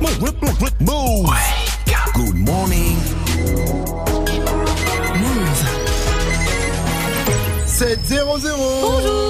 Move. Good morning. Move. 7-0-0 Bonjour.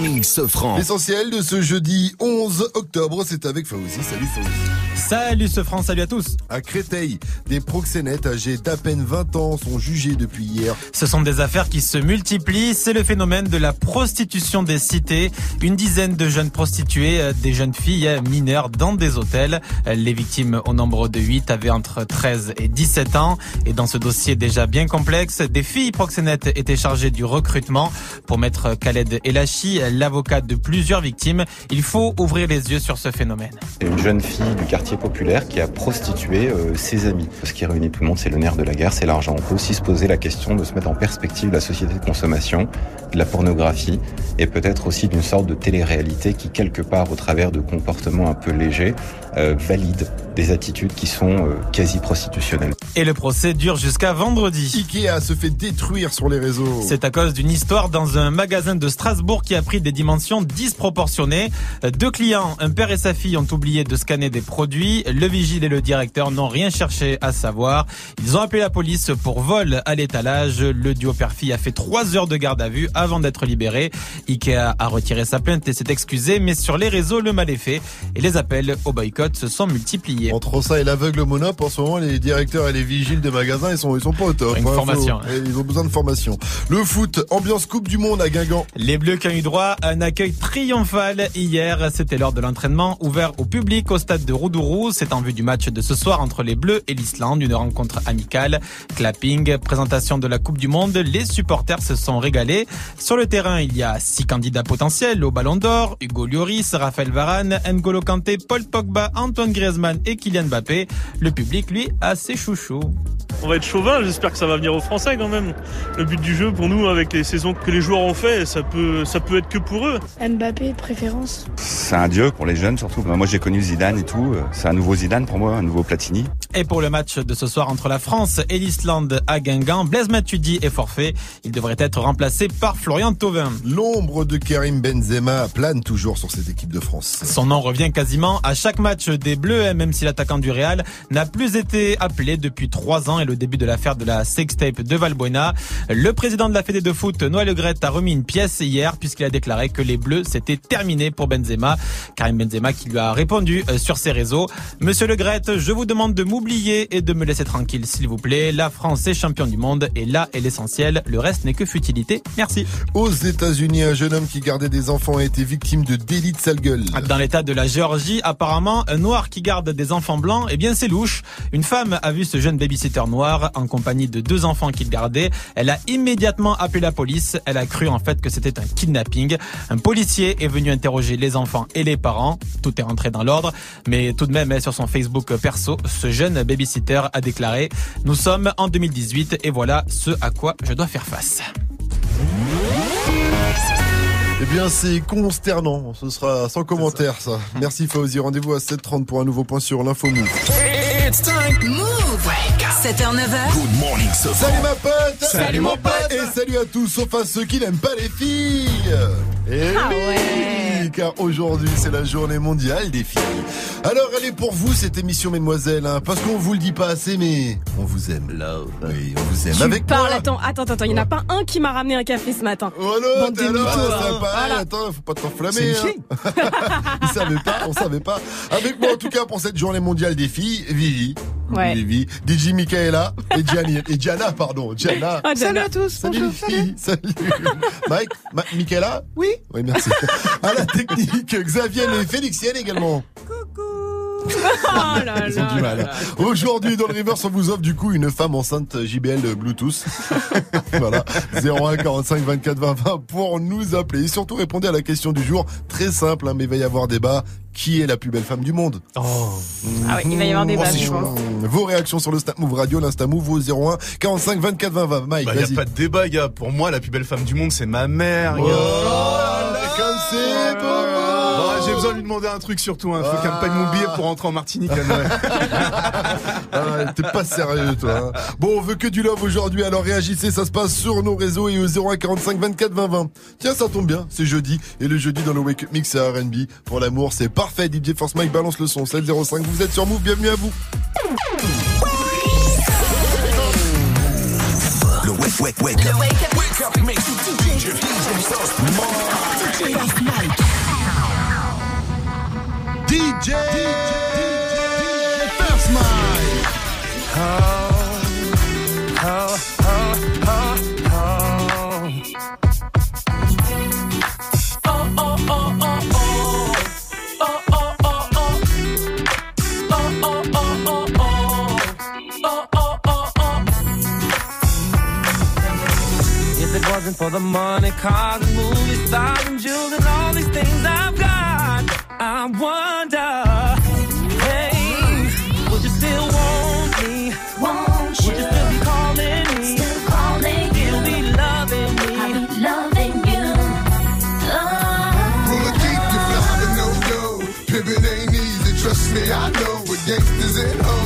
Morning, Sofran. L'essentiel de ce jeudi 11 octobre, c'est avec Faouzi. Salut Faouzi. Salut ce France, salut à tous. À Créteil, des proxénètes âgés d'à peine 20 ans sont jugés depuis hier. Ce sont des affaires qui se multiplient, c'est le phénomène de la prostitution des cités. Une dizaine de jeunes prostituées, euh, des jeunes filles euh, mineures dans des hôtels. Euh, Les victimes au nombre de 8 avaient entre 13 et 17 ans. Et dans ce dossier déjà bien complexe, des filles proxénètes étaient chargées du recrutement. Pour maître Khaled Elachi, l'avocat de plusieurs victimes, il faut ouvrir les yeux sur ce phénomène. C'est une jeune fille du quartier populaire qui a prostitué euh, ses amis. Ce qui réunit tout le monde, c'est le nerf de la guerre, c'est l'argent. On peut aussi se poser la question de se mettre en perspective de la société de consommation, de la pornographie et peut-être aussi d'une sorte de télé-réalité qui, quelque part, au travers de comportements un peu légers, euh, valide des attitudes qui sont euh, quasi prostitutionnelles. Et le procès dure jusqu'à vendredi. Ikea se fait détruire sur les réseaux. C'est à cause d'une histoire dans un magasin de Strasbourg qui a pris des dimensions disproportionnées. Deux clients, un père et sa fille, ont oublié de scanner des produits. Le vigile et le directeur n'ont rien cherché à savoir. Ils ont appelé la police pour vol à l'étalage. Le duo père-fille a fait trois heures de garde à vue avant d'être libéré. Ikea a retiré sa plainte et s'est excusé, mais sur les réseaux, le mal est fait et les appels au boycott se sont multipliés. Entre ça et l'aveugle monop, en ce moment, les directeurs et les vigiles de magasins, ils sont, ils sont pas au top. Une hein, formation. faut- Ils ont besoin de formation. Le foot, ambiance Coupe du Monde à Guingamp. Les Bleus qui ont eu droit un accueil triomphal hier. C'était lors de l'entraînement ouvert au public au stade de Roudourou. C'est en vue du match de ce soir entre les Bleus et l'Islande, une rencontre amicale. Clapping, présentation de la Coupe du Monde. Les supporters se sont régalés. Sur le terrain, il y a six candidats potentiels au Ballon d'Or. Hugo Lloris, Raphaël Varane, N'Golo Kanté, Paul Pogba, Antoine Griezmann et Kylian Mbappé. Le public, lui, a ses chouchous. On va être chauvin, j'espère que ça va venir aux Français quand même. Le but du jeu pour nous, avec les saisons que les joueurs ont fait, ça peut, ça peut être que pour eux. Mbappé, préférence C'est un dieu pour les jeunes surtout. Moi j'ai connu Zidane et tout. C'est un nouveau Zidane pour moi, un nouveau Platini. Et pour le match de ce soir entre la France et l'Islande à Guingamp, Blaise Matuidi est forfait. Il devrait être remplacé par Florian Thauvin. L'ombre de Karim Benzema plane toujours sur cette équipe de France. Son nom revient quasiment à chaque match des Bleus, même si l'attaquant du Real n'a plus été appelé depuis trois ans et le début de l'affaire de la sextape de Valbuena. Le président de la Fédé de foot, Noël Le Graët, a remis une pièce hier puisqu'il a déclaré que les Bleus c'était terminé pour Benzema. Karim Benzema qui lui a répondu euh, sur ses réseaux. Monsieur Le Graët, je vous demande de m'oublier et de me laisser tranquille s'il vous plaît. La France est champion du monde et là est l'essentiel. Le reste n'est que futilité. Merci. Aux États-Unis, un jeune homme qui gardait des enfants a été victime de délit de sale gueule. Dans l'état de la Géorgie, apparemment, un noir qui garde des enfants blancs, eh bien c'est louche. Une femme a vu ce jeune babysitter noir en compagnie de deux enfants qu'il gardait. Elle a immédiatement appelé la police. Elle a cru en fait que c'était un kidnapping. Un policier est venu interroger les enfants et les parents. Tout est rentré dans l'ordre. Mais tout de même, sur son Facebook perso, ce jeune babysitter a déclaré « Nous sommes en 2018 et voilà ce à quoi je dois faire face ». Eh bien, c'est consternant. Ce sera sans commentaire, ça. Merci Fauzi. Rendez-vous à 7h30 pour un nouveau point sur l'info Move. It's time. Move. 7h, 9h. Good morning. Salut ma pote Salut, mon pote. Et salut à tous, sauf à ceux qui n'aiment pas les filles Et Ah oui, car aujourd'hui c'est la journée mondiale des filles. Alors elle est pour vous cette émission, mesdemoiselles, hein, parce qu'on vous le dit pas assez, mais on vous aime. Là, oui, on vous aime. Tu Avec parles, moi attends, attends, attends, il n'y en a pas un qui m'a ramené un café ce matin. Oh là, Bande là, mythos, ça hein. va, Voilà. attends, faut pas t'enflammer. Hein. Ils savaient pas, on savait pas. Avec moi en tout cas pour cette journée mondiale des filles, Vivi. Ouais. Vivi, DJ Michaela et Gianni, et Gianna, pardon, Gianna. Ah, Gianna. tous. Salut les filles. Salut. Mike, Ma- Michaela Oui. Oui, merci. à la technique, Xavier et Félixienne également. Oh là Ils ont là du mal. là. Aujourd'hui, dans le reverse, on vous offre du coup une femme enceinte JBL Bluetooth. voilà. 01 45 24 20 20 pour nous appeler. Et surtout, répondez à la question du jour. Très simple, hein, mais il va y avoir débat. Qui est la plus belle femme du monde? Ah oui, il va y avoir des Oh, je pense. Vos réactions sur le Snap Move Radio, l'Insta Move au 01 45 24 20 20. Mike, Bah, y a vas-y. pas de débat, gars. Pour moi, la plus belle femme du monde, c'est ma mère, Oh gars. là là, comme c'est beau. Bah, j'ai besoin de lui demander un truc surtout. Il faut qu'elle me paye mon billet pour rentrer en Martinique à Noël. Ah, T'es pas sérieux, toi. hein. Bon, on veut que du love aujourd'hui, alors réagissez, ça se passe sur nos réseaux et au 0145 24 20 20. Tiens, ça tombe bien, c'est jeudi, et le jeudi dans le Wake Up Mix, c'est R&B. Pour l'amour, c'est parfait. DJ Force Mike balance le son, 705, vous êtes sur Move, bienvenue à vous. Le wake, wake, wake up. Wake up mix. DJ DJ, DJ First Mike. If it wasn't for the money, cars, and movie stars, and jewels, and all these things I've got, I wonder, hey, would you still want me? Won't Would you still be calling me? Still calling you. Still be loving me? I'll be loving you. Oh. Wanna keep you fly, but no go. Pimpin' ain't easy, trust me, I know. With gangsters and hoes,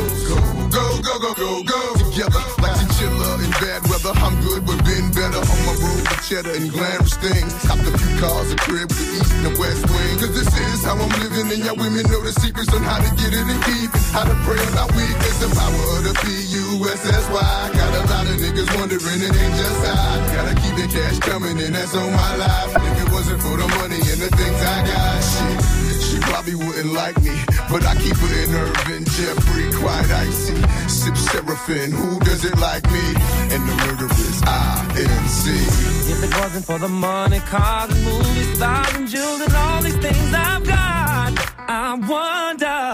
cheddar and glamorous things. Copped a few cars, a crib with the east and the west wing. Cause this is how I'm living, and y'all women know the secrets on how to get it and keep it. How to pray on our weakness, the power of the P-U-S-S-Y. Got a lot of niggas wondering, it ain't just I. Gotta keep the cash coming, and that's on my life. If it wasn't for the money and the things I got, shit. She probably wouldn't like me, but I keep her in Irvin, Jeffrey, quite icy. Sip Seraphim, who does it like me? And the murderers, I-N-C. If it wasn't for the money, cars, and movie stars, and jewels, and all these things I've got, I wonder,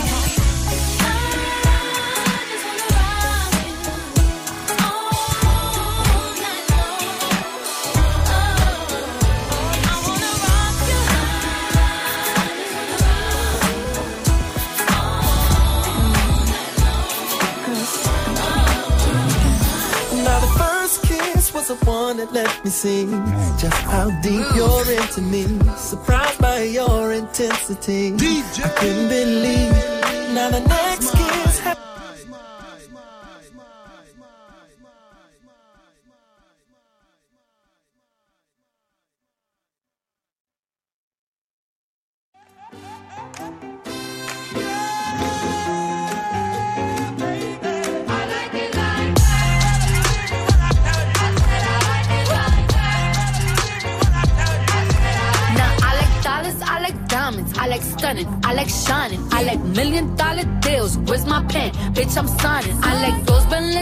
The one that let me see just how deep you're into me. Surprised by your intensity. I couldn't believe. Now the next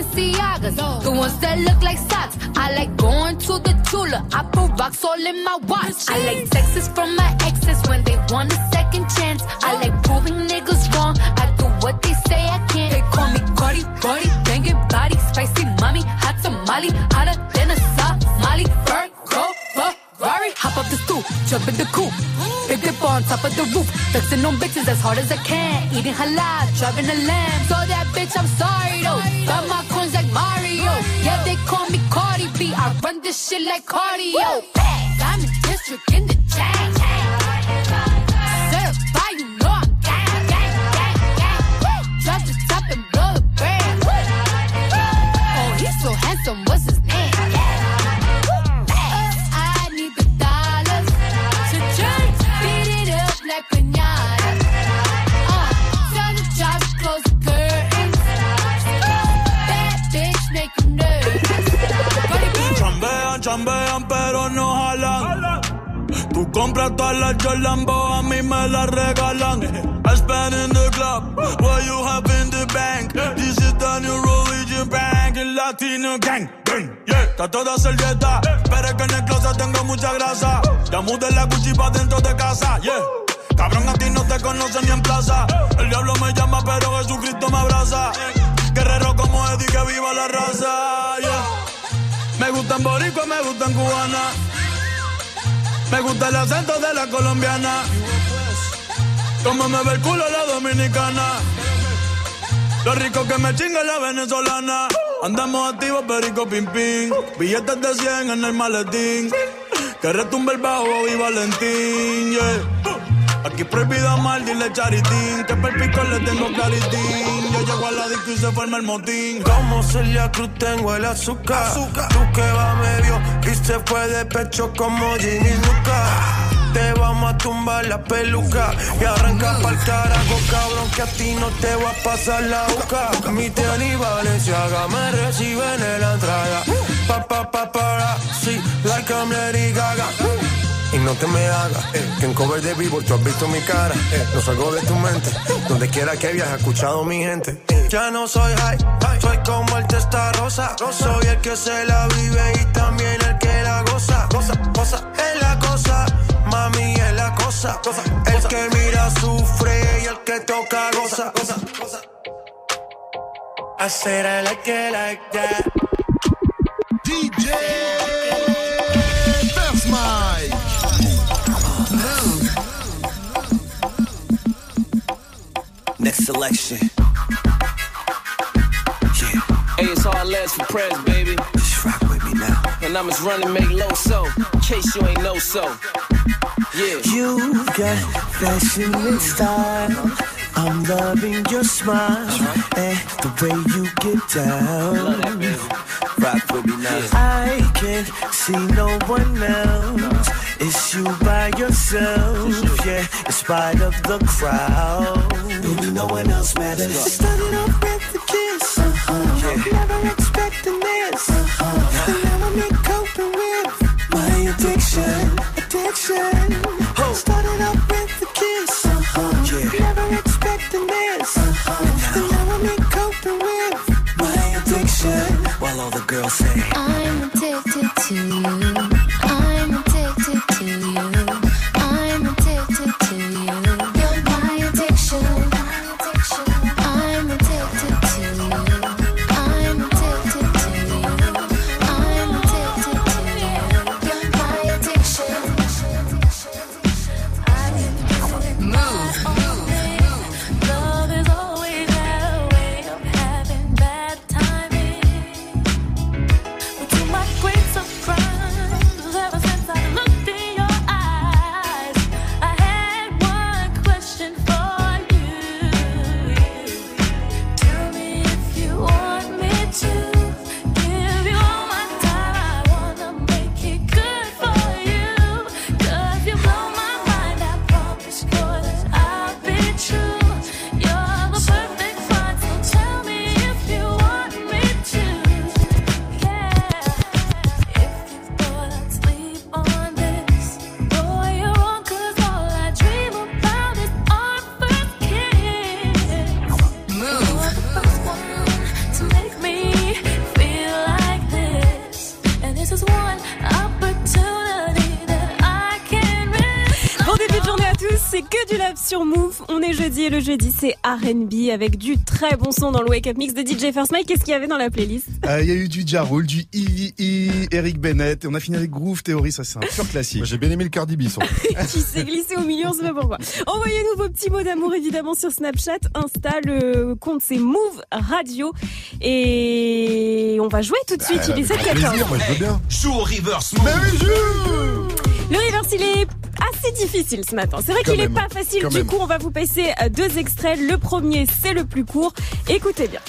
Balenciagas, the ones that look like socks. I like going to the Tula, I put rocks all in my watch. I like texts from my exes when they want a second chance. I like proving niggas wrong. I do what they say I can't. They call me Cardi, Cardi, banging body, spicy mommy, hot tamale, hotter than a Somali. Virgo, Ferrari, hop up the stoop, jump in the coupe. On top of the roof, flexing on bitches as hard as I can. Eating halal, driving a lamb. So that bitch, I'm sorry though. Got my coins like Mario. Yeah, they call me Cardi B. I run this shit like cardio. I'm in district in the chain. Certified, you know I'm gang, gang, gang, gang. Drop the top and blow the brand. Oh, he's so handsome, what's his Chambean, pero no jalan. Tú compras todas las Jolambo, a mí me las regalan. I spend in the club, what you have in the bank. This is the new religion bank, el latino gang. gang, Yeah, está toda servieta, pero es que en el closet tengo mucha grasa. Ya mudé la Gucci pa' dentro de casa, yeah. Cabrón, a ti no te conocen ni en plaza. El diablo me llama, pero Jesucristo me abraza. Guerrero como Eddie, que viva la raza, yeah. Me gustan boricua, me gustan cubana. Me gusta el acento de la colombiana. Como me ve el culo la dominicana. Lo rico que me chinga la venezolana. Andamos activos, perico pim pim. Billetes de 100 en el maletín. Que retumbe el bajo y Valentín, yeah. Aquí prohibido mal, dile charitín. Que per pico le tengo claritín. Yo llego a la disco y se forma el motín. Como Celia Cruz tengo el azúcar. Tú que va medio y se fue de pecho como Ginny Luca. Te vamos a tumbar la peluca y arranca pa'l carajo, cabrón, que a ti no te va a pasar la boca. Mi tele y Valenciaga me reciben en la entrada. Pa, pa, pa, para, sí, like I'm Lady Gaga. Y no te me hagas, eh, que en cover de vivo tú has visto mi cara, eh, no salgo de tu mente, donde quiera que viajes, he escuchado mi gente. Ya no soy high, soy como el testa rosa, soy el que se la vive y también el que la goza, goza, goza, es la cosa, mami es la cosa, el que mira sufre y el que toca goza, goza, goza. I said I like it like that. DJ selection. Hey, it's all less for press, baby. Just rock with me now. And I'm just running, make low so. In case you ain't know so. Yeah. You got fashion and style. I'm loving your smile uh-huh. and the way you get down. Rock with me now. I can't see no one else. It's you by yourself, yeah. In spite of the crowd, baby, no one else matters. It started off with a kiss, uh-huh. never Move. Et le jeudi c'est R&B avec du très bon son dans le Wake Up Mix de DJ First Mike. Qu'est-ce qu'il y avait dans la playlist? Euh, Il y a eu du Ja Rule, du EVE, Eric Bennett, et on a fini avec Groove Theory, ça c'est un pur classique. J'ai bien aimé le Cardi B son. qui s'est glissé au milieu, on sait pas pourquoi. Envoyez-nous vos petits mots d'amour évidemment sur Snapchat, Insta, le compte c'est Move Radio et on va jouer tout de suite. Il est 7h14. Joue au reverse. Joue Le reverse, il est assez difficile ce matin. C'est vrai qu'il est même. pas facile. Quand Du même. coup, on va vous passer euh, deux extraits. Le premier, c'est le plus court. Écoutez bien.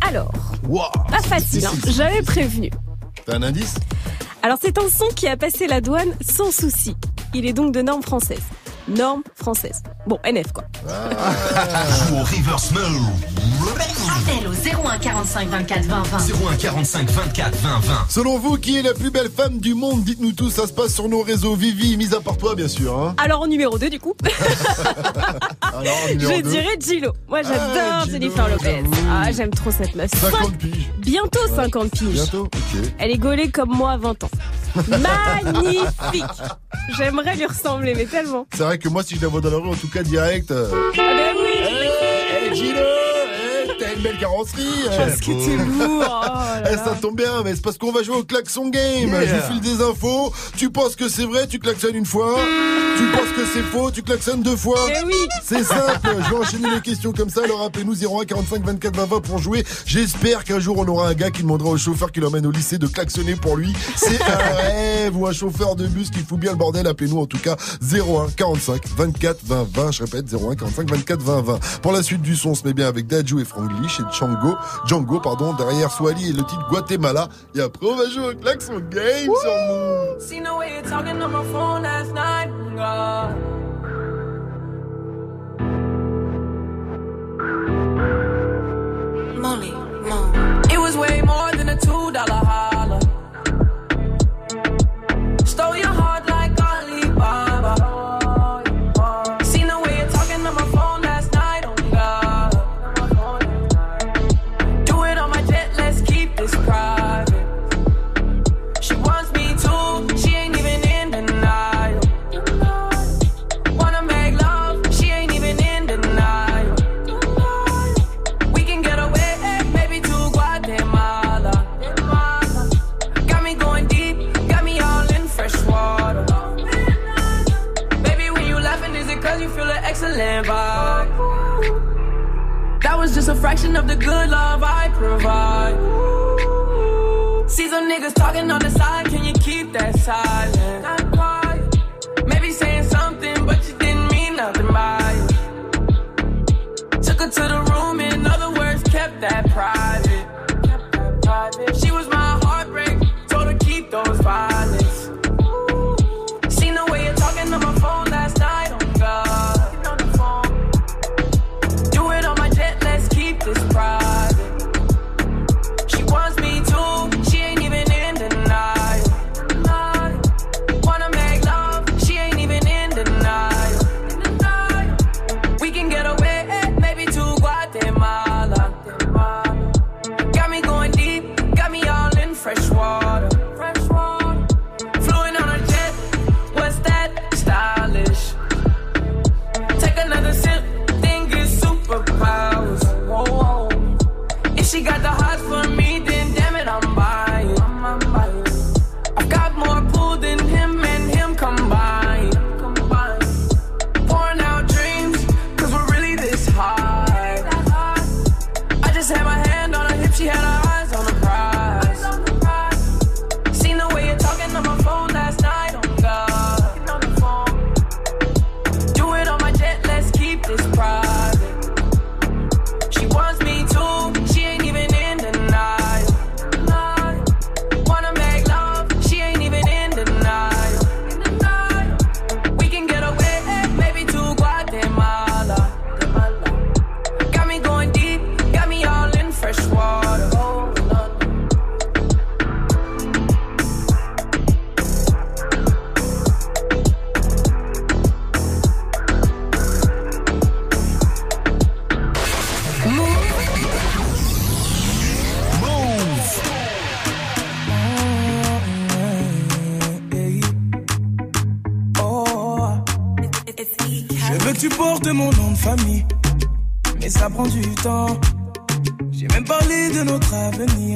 Alors, pas facile, hein. j'avais prévenu. T'as un indice? Alors, c'est un son qui a passé la douane sans souci. Il est donc de norme française. Normes françaises. Bon, NF quoi. Joue au reverse mode. Appel au 01 45 24 20 20. 01 45 24 20 20. Selon vous, qui est la plus belle femme du monde? Dites-nous tout, ça se passe sur nos réseaux. Vivi, mis à part toi, bien sûr. Hein. Alors en numéro 2 du coup, Alors, numéro je dirais Gillo. Moi j'adore Ah, Gillo, Jennifer Lopez. Ah, j'aime trop cette meuf. 50 piges. Bientôt 50 piges. Bientôt Ok. Elle est gaulée comme moi à 20 ans. Magnifique J'aimerais lui ressembler, mais tellement. C'est vrai que moi, si je la vois dans la rue, en tout cas, direct. euh, Ah ben oui Eh, Gino, eh, t'as une belle carrosserie. eh. Parce que t'es lourd oh là Eh, là. ça tombe bien, mais c'est parce qu'on va jouer au klaxon game. Yeah. Je vous file des infos. Tu penses que c'est vrai, tu klaxonnes une fois. Tu penses que c'est faux, tu klaxonnes deux fois. Oui C'est simple. Je vais enchaîner les questions comme ça. Alors appelez-nous 01 45 24 20 20 pour jouer. J'espère qu'un jour on aura un gars qui demandera au chauffeur qui l'emmène au lycée de klaxonner pour lui. C'est un rêve ou un chauffeur de bus qui fout bien le bordel. Appelez-nous en tout cas 01 45 24 20 20. Je répète 01 45 24 20 20. Pour la suite du son, on se met bien avec Dajou et Franglish et Django. Django, pardon. Derrière Swally et le titre Guatemala. Et après on va jouer au klaxon game sur Move. Molly, money. It was way more than a two dollar high. Fraction of the good love I provide. See some niggas talking on the side, can you keep that silent?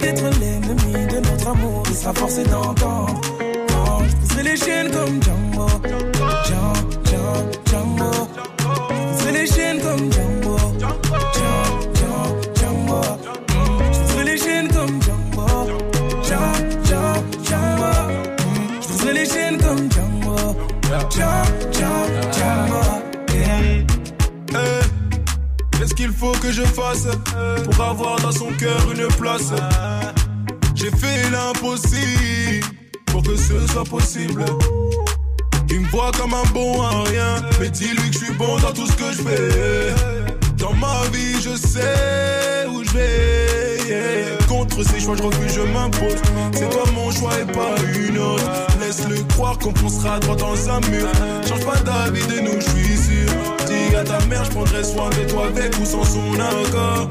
d'être l'ennemi de notre amour, il sera forcé d'entendre. Pousserai les chaînes comme Django. Django, Django, Django. Je pousserai les chaînes comme. Django, Qu'est-ce qu'il faut que je fasse pour avoir dans son cœur une place J'ai fait l'impossible pour que ce soit possible. Il me voit comme un bon à rien, mais dis-lui que je suis bon dans tout ce que je fais. Dans ma vie, je sais où je vais. Contre ces choix, je refuse, je m'impose. C'est toi mon choix et pas une autre. Laisse-le croire qu'on foncera droit dans un mur. Change pas d'avis de nous, je suis sûr. Dis à ta mère, je prendrai soin de toi avec ou sans son accord.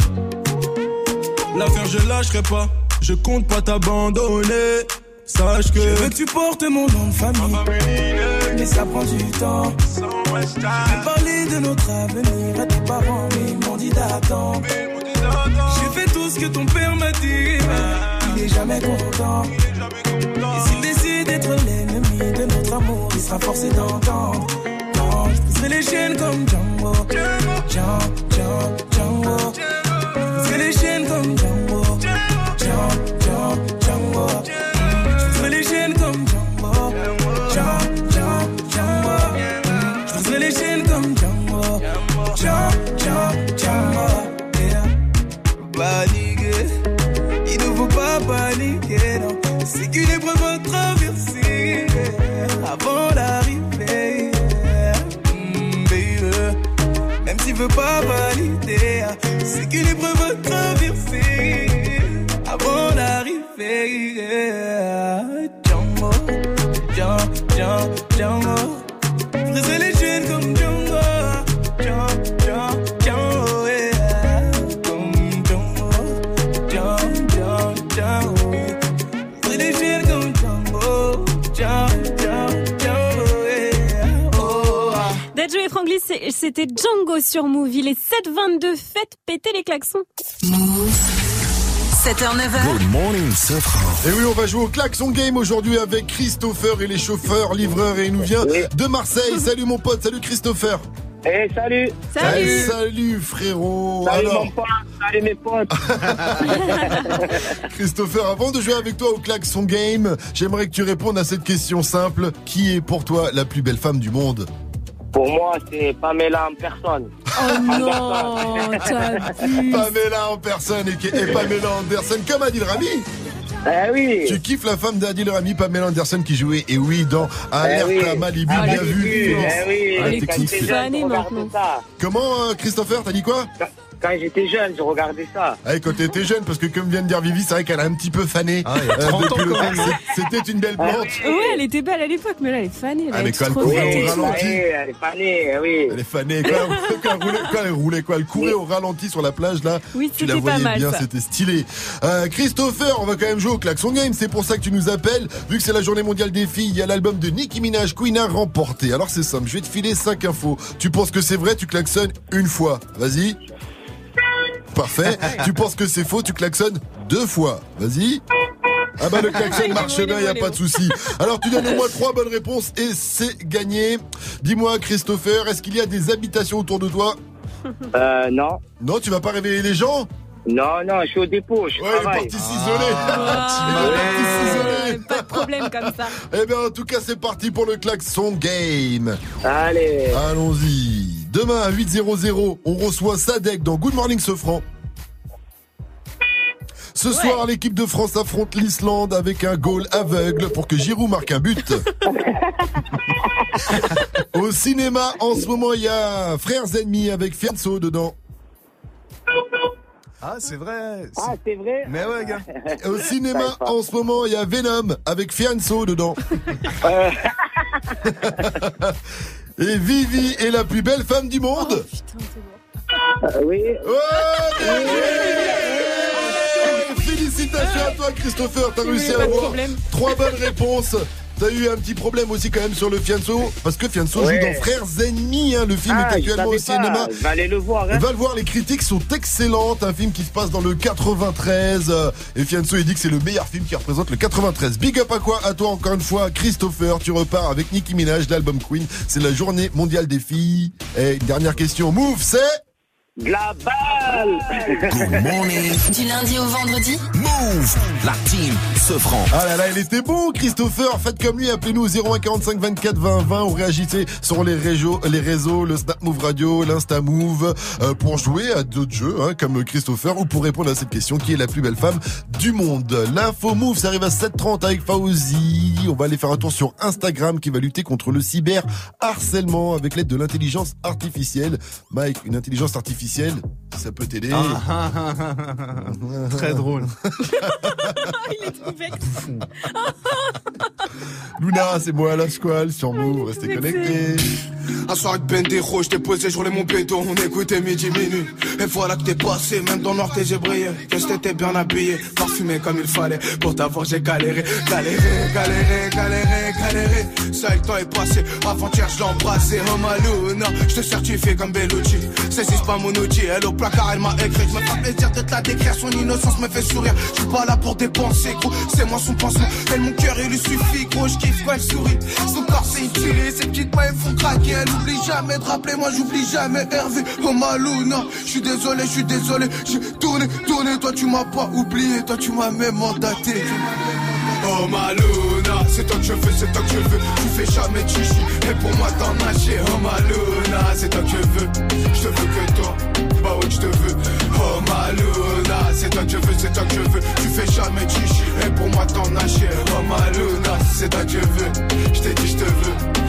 L'affaire, je lâcherai pas. Je compte pas t'abandonner. Sache que. Je veux que tu portes mon nom de famille. Mais ça prend du temps. J'ai parlé de notre avenir à tes parents, mais ils m'ont dit d'attendre. J'ai fait tout ce que ton père m'a dit, il est jamais content. D'être l'ennemi de notre amour, il sera forcé d'entendre. Non, je pousserai les chaînes comme Django. Django, Django, Django. Je les chaînes comme. Django, épreuve à traverser avant l'arrivée. yeah. Django, Django, Django, c'était Django sur Move. Il est 7h22. Faites péter les klaxons. 7h, 9h. Good morning, Et oui, on va jouer au klaxon game aujourd'hui avec Christopher et les chauffeurs, livreurs et il nous vient de Marseille. Salut mon pote, salut Christopher. Eh, salut Salut, salut frérot. Salut Alors, mon pote, salut mes potes Christopher, avant de jouer avec toi au klaxon game, j'aimerais que tu répondes à cette question simple. Qui est pour toi la plus belle femme du monde? Pour moi, c'est Pamela en personne. Oh non, Pamela en personne et, et Pamela Anderson, comme Adil Rami. Eh oui. Tu kiffes la femme d'Adil Rami, Pamela Anderson, qui jouait, et oui, dans Alerte Eh oui. à Malibu, Ah, bien vu. eh oui, Ah, jeune, ça. Comment, euh, Christopher, t'as dit quoi? Quand j'étais jeune, je regardais ça. Ah, quand t'étais jeune, parce que comme vient de dire Vivi, c'est vrai qu'elle a un petit peu fané. Ah, il y a 30 depuis ans, le quand temps. même. C'est- C'était une belle plante. Ouais, elle était belle à l'époque, mais là, elle est fanée. Elle Ah, est mais quand elle courait au ralenti. Elle est fanée, oui. Elle est fanée. Quand elle, quand elle roulait, quand elle roulait, quoi, elle courait au ralenti sur la plage, là. Oui, tu la c'était pas voyais mal, bien, c'était stylé. Euh, Christopher, on va quand même jouer au klaxon game. C'est pour ça que tu nous appelles. Vu que c'est la journée mondiale des filles, il y a l'album de Nicki Minaj, Queen a remporté. Alors c'est simple, je vais te filer 5 infos. Tu penses que c'est vrai, tu klaxonnes une fois. Vas-y. Parfait. tu penses que c'est faux, tu klaxonnes deux fois. Vas-y. Ah bah le klaxon marche il bien, a il est pas de souci. Alors tu donnes au moins trois bonnes réponses et c'est gagné. Dis-moi Christopher, est-ce qu'il y a des habitations autour de toi? Euh, non. Non, tu vas pas réveiller les gens? Non, non, je suis au dépôt, je Ouais, il est travaille. parti s'isoler. Ah, Il est parti s'isoler. Pas de problème comme ça. Eh bien, en tout cas, c'est parti pour le klaxon game. Allez. Allons-y. Demain à 8.00, on reçoit Sadek dans Good Morning Sofran. Ce soir, l'équipe de France affronte l'Islande avec un goal aveugle pour que Giroud marque un but. Au cinéma, en ce moment, il y a Frères Ennemis avec Fianso dedans. Ah, c'est vrai. Ah, c'est vrai Mais ouais, gars. Au cinéma, en ce moment, il y a Venom avec Fianso dedans. Et Vivi est la plus belle femme du monde. oui. Félicitations à toi, Christopher. T'as réussi à avoir trois bonnes réponses. T'as eu un petit problème aussi quand même sur le Fianso, parce que Fianso Ouais. joue dans Frères Ennemis, hein, le film Ah, est actuellement je au cinéma. Va aller le voir, hein. Va le voir, les critiques sont excellentes, un film qui se passe dans le 93, euh, et Fianso il dit que c'est le meilleur film qui représente le 93. Big up à quoi? À toi encore une fois, Christopher, tu repars avec Nicki Minaj, l'album Queen, c'est la journée mondiale des filles. Et une dernière question, Move, c'est De la balle Good morning. Du lundi au vendredi Move. La team se franc. Ah là là, il était bon, Christopher. Faites comme lui, appelez-nous au 01 45 24 20 20 ou réagissez sur les réseaux, les réseaux, le Snap Move Radio, l'Insta Move, euh, pour jouer à d'autres jeux, hein, comme Christopher, ou pour répondre à cette question, qui est la plus belle femme du monde. L'info Move, ça arrive à 7h30 avec Fauzi. On va aller faire un tour sur Instagram qui va lutter contre le cyber harcèlement avec l'aide de l'intelligence artificielle. Mike, une intelligence artificielle, ça peut t'aider. Ah, Très drôle. Il est tout vexe. Luna, c'est moi, la squale, sur Move, restez connectés. Un soir avec Bendero, je t'ai posé, je roulais mon béton, on écoutait midi minuit. Et voilà que t'es passé, même dans le noir t'es j'ai brillé. Que t'étais bien habillé, parfumé comme il fallait. Pour t'avoir j'ai galéré, galéré, galéré, galéré, galéré. Ça le temps est passé, avant-hier je l'ai embrassé. Oh Maluna, je te certifie comme Bellucci. C'est juste pas mon outil, elle au placard elle m'a écrit. Je me fais plaisir de te la décrire, son innocence me fait sourire. Je suis pas là pour dépenser, gros, c'est moi son pansement. Elle mon cœur il lui suffit, gros, je kiffe quand elle sourit. Son corps c'est utile, ses petites mains elles font craquer. Elle oublie jamais de rappeler, moi j'oublie jamais Hervé. Oh Maluna, je suis désolé, je suis désolé. J'ai tourné, tourné, toi tu m'as pas oublié, toi tu m'as même mandaté. Oh Maluna, c'est toi que je veux, c'est toi que je veux. Tu fais jamais chichi, et pour moi t'en nager. Oh Maluna, c'est toi que je veux. Je te veux que toi, bah ouais, je te veux. Oh Maluna, c'est toi que je veux, c'est toi que je veux. Tu fais jamais chichi, et pour moi t'en nager. Oh Maluna, c'est toi que je veux. Je t'ai dit, je te veux.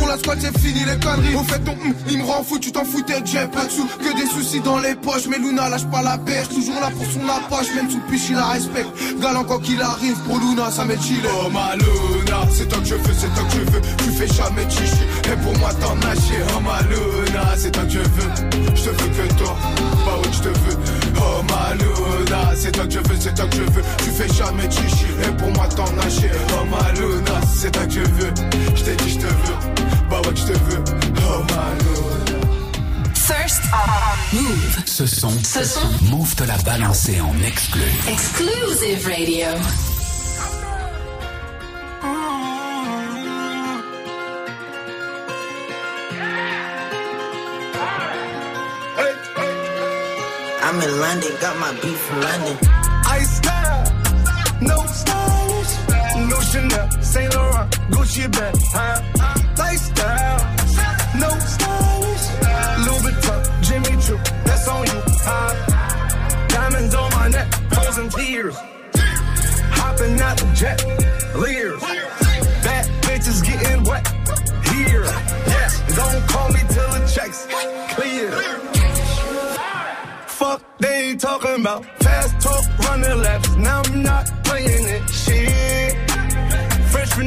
con, la squad c'est fini les conneries. Au fait ton hum, il me rend fou, tu t'en foutais que j'ai pas de sous. Que des soucis dans les poches, mais Luna lâche pas la perche. Toujours là pour son approche, même sous piche il la respecte. Galant quoi qu'il arrive, pour Luna ça m'est chill. Oh ma Luna, c'est toi que je veux, c'est toi que je veux. Tu fais jamais chichi, et pour moi t'en nager. Oh ma Luna, c'est toi que je veux. Je te veux que toi, bah ouais je te veux. Oh ma Luna, c'est toi que je veux, c'est toi que je veux. Tu fais jamais chichi, et pour moi t'en nager. Oh ma Luna, c'est toi que je veux. Je t'ai dit je te veux, bah ouais je te veux. Oh ma Luna. First on Move. Ce son, Ce son. Move te l'a balancé en exclu. Exclusive Radio. I'm in London, got my beef from London. I style, no stylish, no Chanel, Saint Laurent, Gucci bag, huh? Lifestyle, no stylish, Louis Vuitton, Jimmy Choo, that's on you? Diamonds on my neck, frozen tears, hopping out the jet, leers, bad bitches getting wet, here, yes, don't call me till the checks clear. Fuck, they talking about fast talk, running laps. Now I'm not playing it. Shit.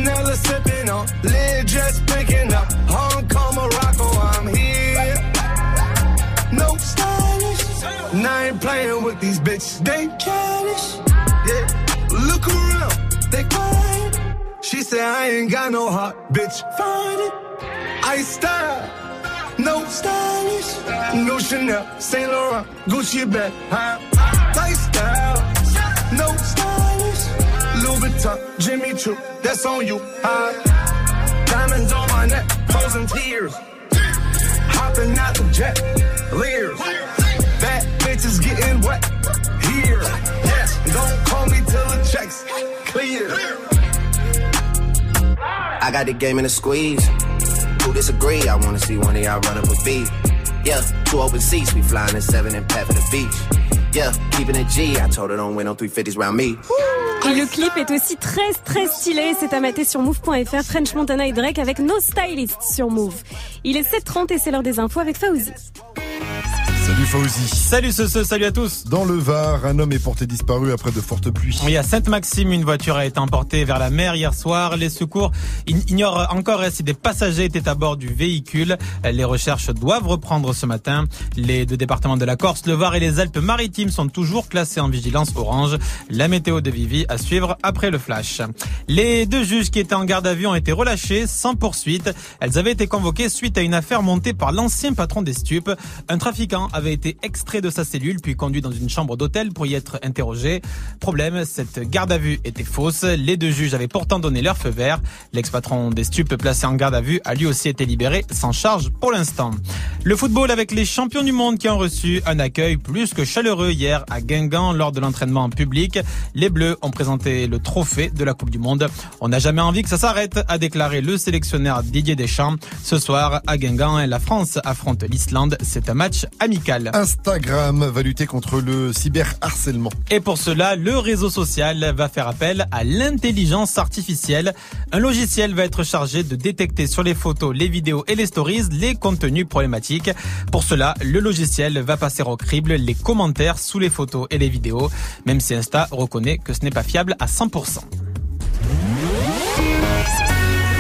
Vanilla sipping on, lid just picking up. Hong Kong, Morocco, I'm here. No stylish. And I ain't playing with these bitches. They childish. Yeah. Look around, they quiet. She said I ain't got no heart, bitch. Find it. I style. No stylish, no Chanel, Saint Laurent, Gucci bag, huh? Lifestyle, no stylish, Jimmy Choo, that's on you, huh? Diamonds on my neck, frozen tears. Hopping out the jet, leers. Bad bitches getting wet here. Yes, don't call me till the checks clear. I got the game in a squeeze. Who disagree? I wanna see one of y'all run up a beat. Yeah, two open we flying in seven and the beach. Yeah, keeping it G. I told her don't win no 350s round me. Et le clip est aussi très très stylé. C'est à mater sur move.fr. French Montana et Drake avec No Stylist sur Move. Il est 7h30 et c'est l'heure des infos avec Fauzi. Salut Fauzi. Salut ce, ce, salut à tous. Dans le Var, un homme est porté disparu après de fortes pluies. Oui, à Sainte-Maxime, une voiture a été emportée vers la mer hier soir. Les secours ign- ignorent encore si des passagers étaient à bord du véhicule. Les recherches doivent reprendre ce matin. Les deux départements de la Corse, le Var et les Alpes-Maritimes sont toujours classés en vigilance orange. La météo de Vivi à suivre après le flash. Les deux juges qui étaient en garde à vue ont été relâchés sans poursuite. Elles avaient été convoquées suite à une affaire montée par l'ancien patron des stupes. Un trafiquant avait été extrait de sa cellule puis conduit dans une chambre d'hôtel pour y être interrogé. Problème, cette garde à vue était fausse. Les deux juges avaient pourtant donné leur feu vert. L'ex-patron des stupes placé en garde à vue a lui aussi été libéré sans charge pour l'instant. Le football avec les champions du monde qui ont reçu un accueil plus que chaleureux hier à Guingamp lors de l'entraînement en public. Les Bleus ont présenté le trophée de la Coupe du Monde. On n'a jamais envie que ça s'arrête, a déclaré le sélectionneur Didier Deschamps. Ce soir, à Guingamp, la France affronte l'Islande. C'est un match amical. Instagram va lutter contre le cyberharcèlement. Et pour cela, le réseau social va faire appel à l'intelligence artificielle. Un logiciel va être chargé de détecter sur les photos, les vidéos et les stories les contenus problématiques. Pour cela, le logiciel va passer au crible les commentaires sous les photos et les vidéos, même si Insta reconnaît que ce n'est pas fiable à 100%.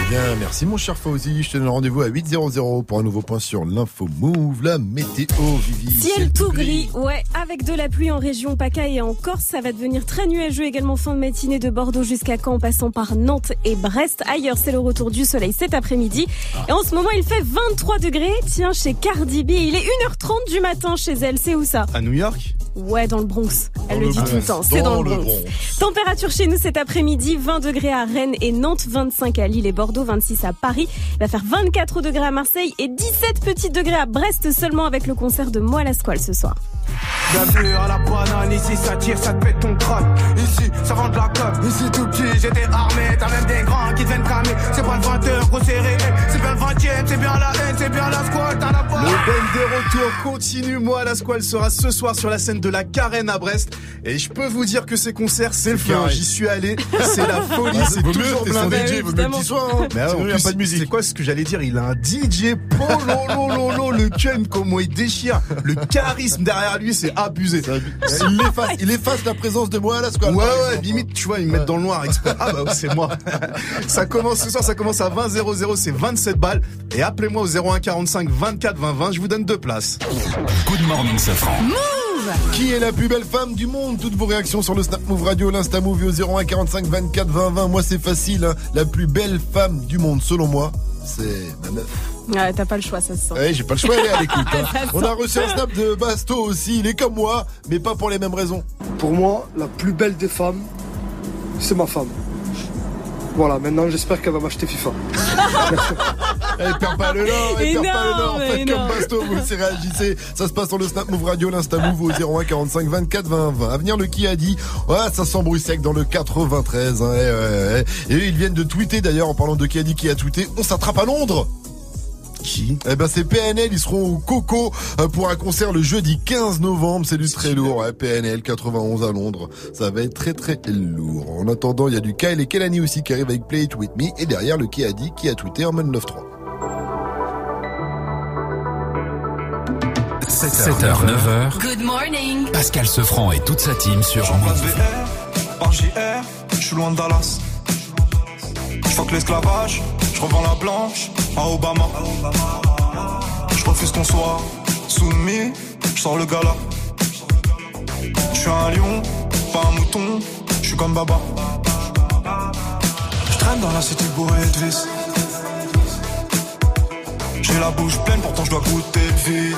Eh Bien, merci mon cher Fauzi. Je te donne rendez-vous à 8.00 pour un nouveau point sur l'info Move, la météo, Vivi. Ciel tout gris, ouais, avec de la pluie en région PACA et en Corse, ça va devenir très nuageux également fin de matinée de Bordeaux jusqu'à Caen en passant par Nantes et Brest. Ailleurs, c'est le retour du soleil cet après-midi. Et en ce moment, il fait 23 degrés. Tiens, chez Cardi B, il est 1h30 du matin chez elle. C'est où ça? À New York? Ouais, dans le Bronx. Elle Dans le dit Bronx. tout le temps. C'est Dans dans, le le Bronx. Bronx. Température chez nous cet après-midi, 20 degrés à Rennes et Nantes, 25 à Lille et Bordeaux, 26 à Paris. Il va faire 24 degrés à Marseille et 17 petits degrés à Brest seulement avec le concert de Moi la Squale ce soir. Bienvenue à la banane, ici ça tire, ça te pète ton crâne. Ici, ça vend de la coque. Ici tout petit, j'étais armé, t'as même des grands qui te viennent cramer. C'est pas le 20h, gros c'est réglé. C'est bien le 20ème, c'est bien la haine, c'est bien la squad, t'as la Le banane. band des retours continue. Moi, la squale sera ce soir sur la scène de la Carène à Brest. Et je peux vous dire que ces concerts, c'est le feu. J'y suis allé. C'est la folie. C'est toujours blindé. DJ, hein. Mais Sinon, y a pas de musique. C'est quoi ce que j'allais dire? Il a un DJ pololololo, le Ken, comment il déchire. Le charisme derrière lui, c'est abusé. Il efface, il efface la présence de moi à la squale. Ouais, ouais, limite, tu vois, ils me mettent dans le noir exprès. Ah bah c'est moi. ça commence ce soir, ça commence à 20 00, c'est 27 balles. Et appelez-moi au 01 45 24 20 20, je vous donne deux places. Good morning, Safran. Qui est la plus belle femme du monde? Toutes vos réactions sur le Snap Move Radio, l'Insta Move et au 01 45 24 20 20. Moi, c'est facile. hein. La plus belle femme du monde, selon moi, c'est ma meuf. Ouais, t'as pas le choix, ça se sent. Ouais, j'ai pas le choix, elle est à l'écoute. hein. On a reçu un snap de Basto aussi. Il est comme moi, mais pas pour les mêmes raisons. Pour moi, la plus belle des femmes, c'est ma femme. Voilà, maintenant j'espère qu'elle va m'acheter FIFA. Elle perd pas le nord, elle perd pas le nord. Faites comme énorme. Basto, vous aussi réagissez. Ça se passe sur le Snap Move Radio, l'Insta Move au 01 45 24 20 20. À venir, le qui a dit, ouais, ça sent bruit sec dans le 93. hein, ouais, ouais, ouais. Et eux, ils viennent de tweeter d'ailleurs, en parlant de qui a dit qui a tweeté. On s'attrape à Londres qui? Eh ben c'est PNL, ils seront au Coco euh, pour un concert le jeudi 15 novembre, c'est du très lourd, ouais, PNL 91 à Londres, ça va être très très lourd. En attendant, il y a du Kyle et Kelani aussi qui arrivent avec Play It With Me et derrière le qui a dit qui a tweeté en mode 9-3. 7h, 9h. Good morning. Pascal Sefranc et toute sa team sur. Par JR, je suis loin de Dallas. Je fuck l'esclavage, revends la blanche à Obama. Je refuse qu'on soit soumis, je sors le gala. Je suis un lion, pas un mouton, je suis comme Baba. Je traîne dans la cité bourrée de vis. J'ai la bouche pleine, pourtant je dois goûter le vide.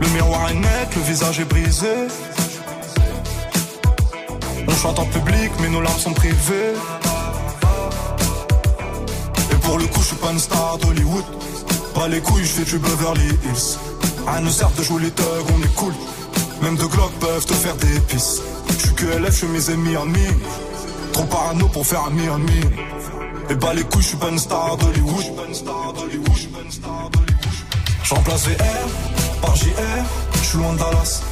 Le miroir est net, le visage est brisé. On chante en public, mais nos larmes sont privées. Pour le coup, je suis pas une star d'Hollywood. Pas les couilles, je fais du Beverly Hills. À nous sert de jouer les thugs, on est cool. Même deux glocks peuvent te faire des pisses. Je que LF, je suis mes ennemis en. Trop parano pour faire un mi. Et bah les couilles, je suis pas une star d'Hollywood. Je remplace VR par JR, je suis loin de Dallas.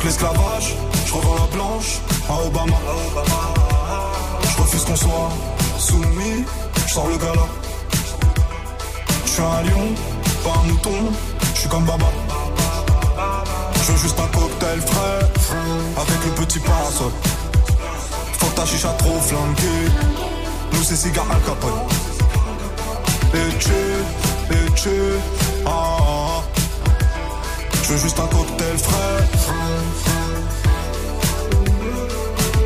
Que l'esclavage, je revends la blanche à Obama. Je refuse qu'on soit soumis, je sors le gala. Je suis un lion, pas un mouton, je suis comme Baba. Je veux juste un cocktail frais, avec le petit parasol. Faut que ta chicha trop flanquée, nous c'est cigare Al Capone. Et tu, et tu, ah, ah, ah. Je veux juste un cocktail frais.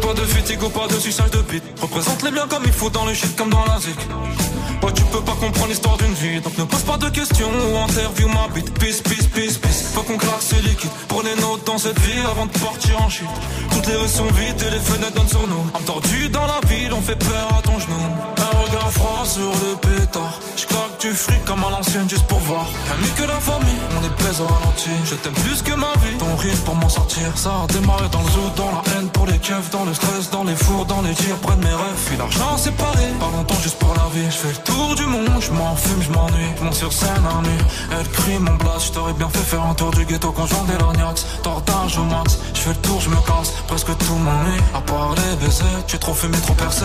Pas de fatigue pas de suçage de bite. Représente les biens comme il faut dans le shit comme dans la zik. Ouais, tu peux pas comprendre l'histoire d'une vie. Donc ne pose pas de questions ou interview ma bite. Peace, peace, peace, peace. Faut qu'on claque ce liquide. Prenez note dans cette vie avant de partir en chute. Toutes les rues sont vides et les fenêtres donnent sur nous. Entendu dans la ville, on fait peur à ton genou. Un regard froid sur le pétard. Comme à l'ancienne juste pour voir. Mieux que la famille, on est pèse au ralenti. Je t'aime plus que ma vie. Ton rire pour m'en sortir. Ça a démarré dans le zoo, dans la haine pour les keufs, dans le stress, dans les fours, dans les tirs, près de mes rêves. Puis l'argent séparé. Pas longtemps juste pour la vie. Je fais le tour du monde, je m'en fume, je m'ennuie. Je monte sur scène à nuit. Elle crie mon blast. Je t'aurais bien fait faire un tour du ghetto quand je vendais l'orniax. Tordage au max. Je fais le tour, je me casse. Presque tout m'ennuie. À part les baisers, tu trop fumé, trop percé.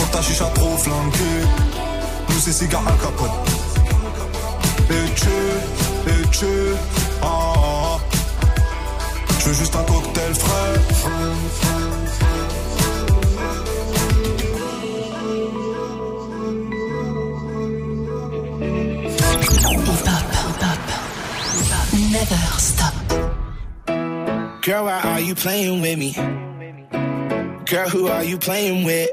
Faut que ta chicha trop flanquée, nous c'est cigare Al Capone. Et tu, et tu, ah, ah, ah. Je veux juste un cocktail frais. Never stop. Girl, why are you playing with me? Girl, who are you playing with?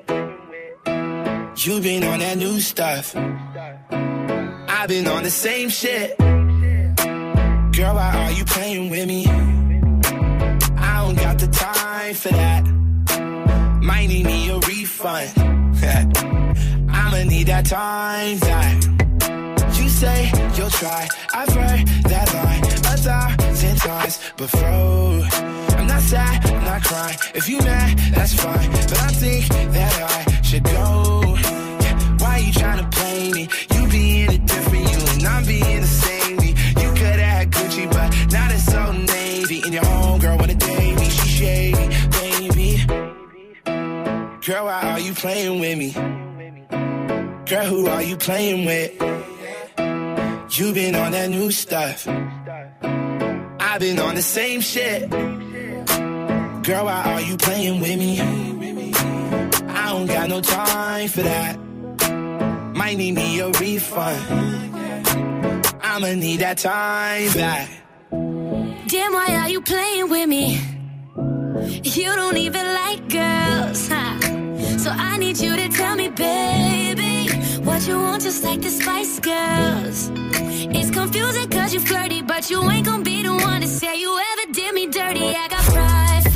You been on that new stuff. I've been on the same shit. Girl, why are you playing with me? I don't got the time for that. Might need me a refund. I'ma need that time back. You say you'll try. I've heard that line a thousand times before. I'm not sad, I'm not crying. If you mad, that's fine. But I think that I should go. Why you trying to play me? You being a different you and I'm being the same me. You could have had Gucci, but now it's so navy. And your homegirl wanna date me, she shady, baby. Girl, why are you playing with me? Girl, who are you playing with? You been on that new stuff. I've been on the same shit. Girl, why are you playing with me? Don't got no time for that. Might need me a refund. I'ma need that time back. Damn, why are you playing with me? You don't even like girls, huh? So I need you to tell me, baby, what you want, just like the Spice Girls. It's confusing cause you flirty, but you ain't gonna be the one to say you ever did me dirty. I got pride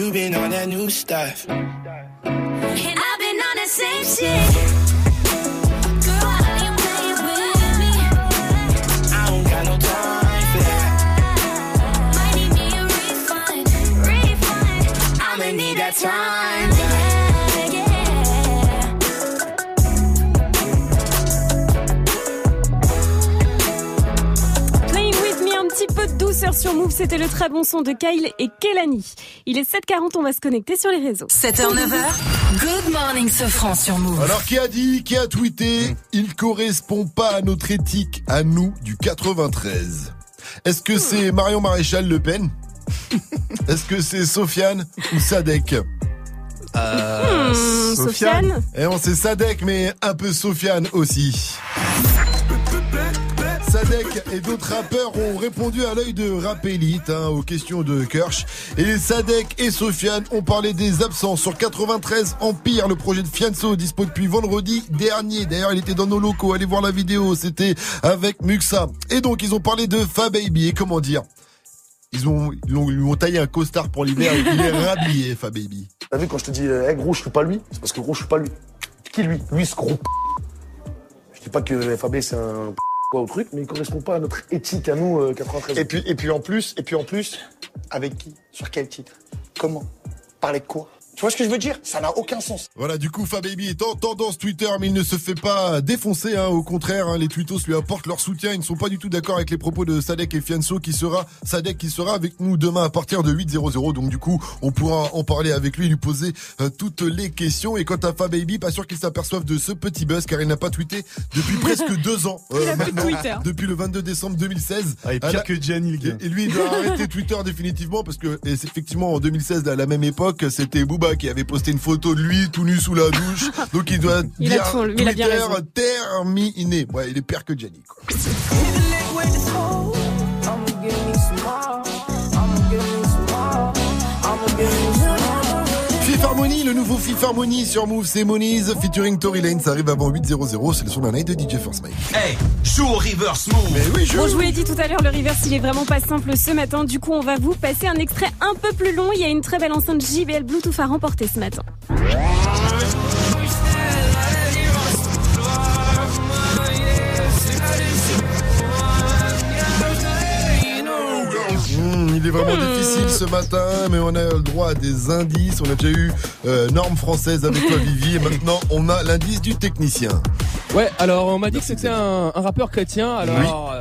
You been on that new stuff. And I've been on the same shit. Girl, sur Move, c'était le très bon son de Kyle et Kelani. Il est 7h40, on va se connecter sur les réseaux. 7h, 9h, Good Morning Sofran sur Move. Alors qui a dit, qui a tweeté, hmm. il correspond pas à notre éthique, à nous, du 93. Est-ce que c'est Marion Maréchal Le Pen Est-ce que c'est Sofiane ou Sadek euh, hmm, Sofiane. Eh on sait Sadek, mais un peu Sofiane aussi. Sadek et d'autres rappeurs ont répondu à l'œil de Rap Elite hein, aux questions de Kirsch. Et Sadek et Sofiane ont parlé des absences sur 93 Empire, le projet de Fianso dispo depuis vendredi dernier. D'ailleurs, il était dans nos locaux. Allez voir la vidéo, c'était avec Muxa. Et donc, ils ont parlé de Fa Baby. Et comment dire? Ils ont, ils, ont, ils lui ont taillé un costard pour l'hiver. Il est rhabillé, Fa Baby. T'as vu quand je te dis, eh gros, je suis pas lui, c'est parce que gros, je suis pas lui. Qui lui? Lui, ce gros. Je dis pas que FAB c'est un quoi au truc, mais il correspond pas à notre éthique à nous, euh, 93. Et puis, et puis en plus, et puis en plus, avec qui? Sur quel titre? Comment? Parler de quoi? Tu vois ce que je veux dire? Ça n'a aucun sens. Voilà, du coup, Fababy est en tendance Twitter, mais il ne se fait pas défoncer. Hein, au contraire, hein, les tweetos lui apportent leur soutien. Ils ne sont pas du tout d'accord avec les propos de Sadek et Fianso, qui sera Sadek qui sera avec nous demain à partir de 8.00. Donc du coup, on pourra en parler avec lui, lui poser euh, toutes les questions. Et quant à Fababy, pas sûr qu'il s'aperçoive de ce petit buzz, car il n'a pas tweeté depuis presque deux ans. euh, Il a plus de maintenant, Twitter. depuis le 22 décembre 2016. Ah, À pire la- que Gianni, et lui, il doit arrêter Twitter définitivement parce que, et effectivement, en 2016, à la même époque, c'était Booba qui avait posté une photo de lui tout nu sous la douche. Donc il doit Il a tout- il a bien terminé. Ouais, il est pire que Gianni, quoi. Harmony, le nouveau Fifth Harmony sur Move, c'est Moniz featuring Tory Lane. Ça arrive avant 8.00. C'est le son d'un night de DJ First Mike. Hey, joue au reverse move. Mais oui, je. Bon, je vous l'ai dit tout à l'heure, le reverse, il est vraiment pas simple ce matin. Du coup, on va vous passer un extrait un peu plus long. Il y a une très belle enceinte JBL Bluetooth à remporter ce matin. Est vraiment difficile ce matin, mais on a le droit à des indices. On a déjà eu euh, norme française avec toi, Vivi, et maintenant on a l'indice du technicien. Ouais, alors on m'a dit que c'était un, un rappeur chrétien, alors... euh,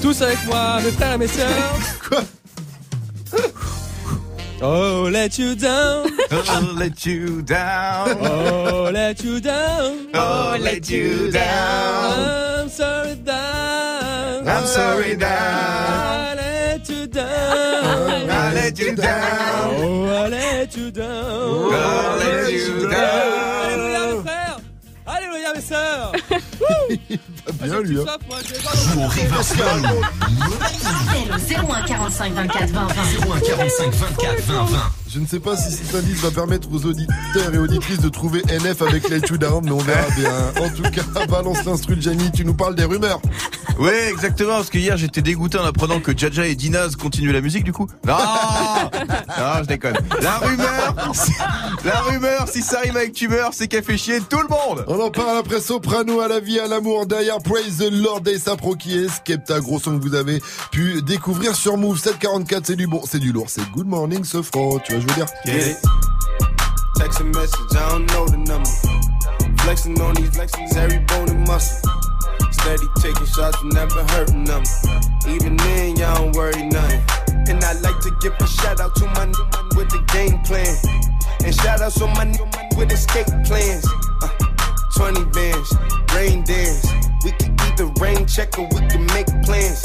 tous avec moi, mes frères et mes sœurs. Quoi? Oh, let you down. Oh, let you down. Oh, let you down. Oh, let you down. I'm sorry down. I'm sorry down. I let you down. I let you down. Oh, I let you down. Oh, I let you down. Alléluia, mes frères. Alléluia, mes sœurs. Bien, lui, hein. Joue au au 01 45 24 20 20. 01 45 24 20 20. Je ne sais pas si cet indice va permettre aux auditeurs et auditrices de trouver NF avec Let You Down, mais on verra bien. En tout cas, balance l'instru de Gianni, tu nous parles des rumeurs. Ouais, exactement, parce que hier j'étais dégoûté en apprenant que Jaja et Dinaz continuent la musique du coup. Non Non, je déconne. La rumeur, la rumeur, si ça rime avec tumeur, c'est qu'elle fait chier tout le monde On en parle après Soprano à la vie, à l'amour, derrière Praise the Lord et Sapro qui est Skepta, gros son que vous avez pu découvrir sur Move 744, c'est du bon, c'est du lourd, c'est Good Morning Sofro, tu vois, je veux dire. Get it. Text a message, I don't know the number. Flexing on these flexes, every bone and muscle. Steady taking shots, never hurting them. Even then, y'all don't worry nothing. And I like to give a shout out to my new with the game plan. And shout outs to my new with escape plans. Uh, 20 bands, rain dance. We can either rain check or we can make plans.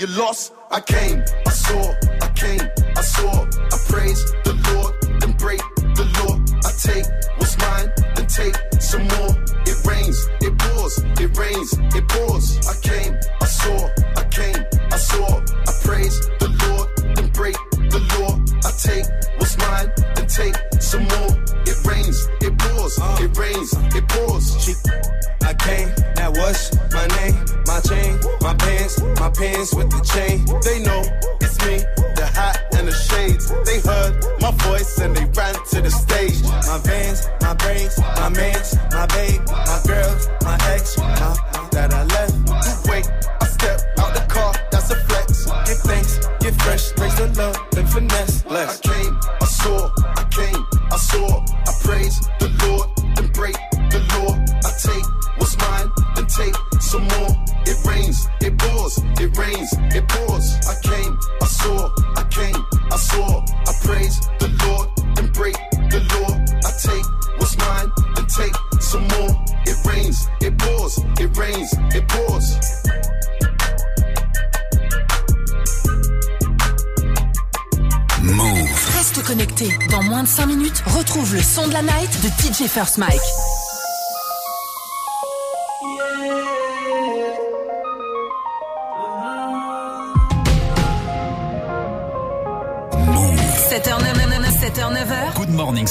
You lost, I came, I saw, I came, I saw, I praise the Lord, and break the law. I take what's mine, then take some more. It rains, it pours, it rains, it pours. I came.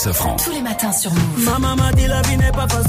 Tous les matins sur Move. Ma maman dit la vie n'est pas facile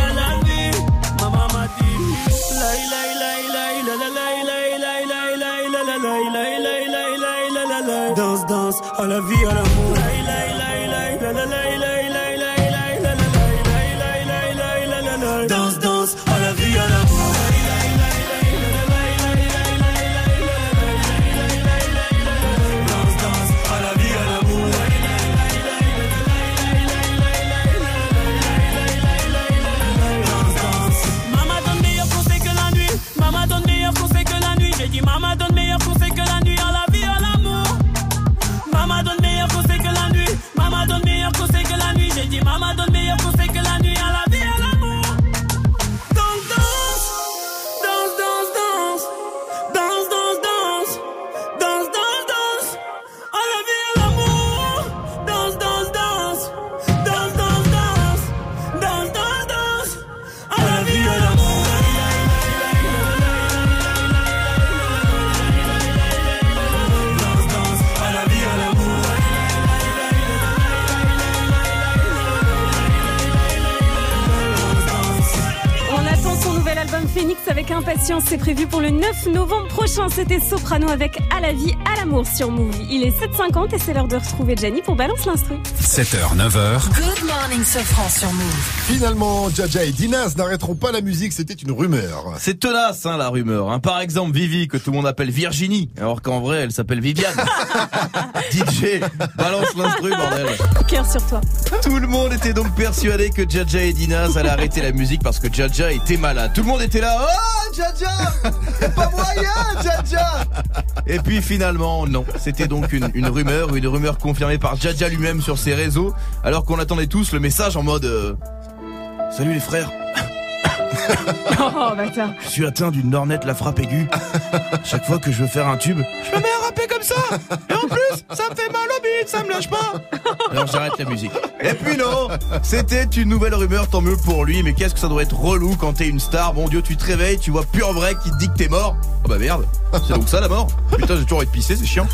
la vie, à. La, la, la, la, la, la, la. Impatience. C'est prévu pour le 9 novembre prochain. C'était Soprano avec À la vie, à l'amour sur Move. Il est 7h50 et c'est l'heure de retrouver Gianni pour Balance l'Instru. 7h, 9h. Good morning, Sofran sur Move. Finalement, Jaja et Dinas n'arrêteront pas la musique, c'était une rumeur. C'est tenace, hein, la rumeur. Hein. Par exemple, Vivi, que tout le monde appelle Virginie, alors qu'en vrai, elle s'appelle Viviane. DJ, balance l'instru, bordel. Cœur sur toi. Tout le monde était donc persuadé que Jaja et Dinaz allaient arrêter la musique parce que Jaja était malade. Tout le monde était là, oh Jaja Et puis finalement, non. C'était donc une, rumeur, une rumeur confirmée par Jaja lui-même sur ses réseaux, alors qu'on attendait tous le message en mode euh, Salut les frères Oh, bâtard. je suis atteint d'une nornette la frappe aiguë. Chaque fois que je veux faire un tube, je me mets à rapper comme ça. Et en plus, ça me fait mal au bide, ça me lâche pas. Alors j'arrête la musique. Et puis non, c'était une nouvelle rumeur, tant mieux pour lui. Mais qu'est-ce que ça doit être relou quand t'es une star? Bon Dieu, tu te réveilles, tu vois pur vrai qui te dit que t'es mort. Oh bah merde, c'est donc ça la mort. Putain, j'ai toujours envie de pisser, c'est chiant.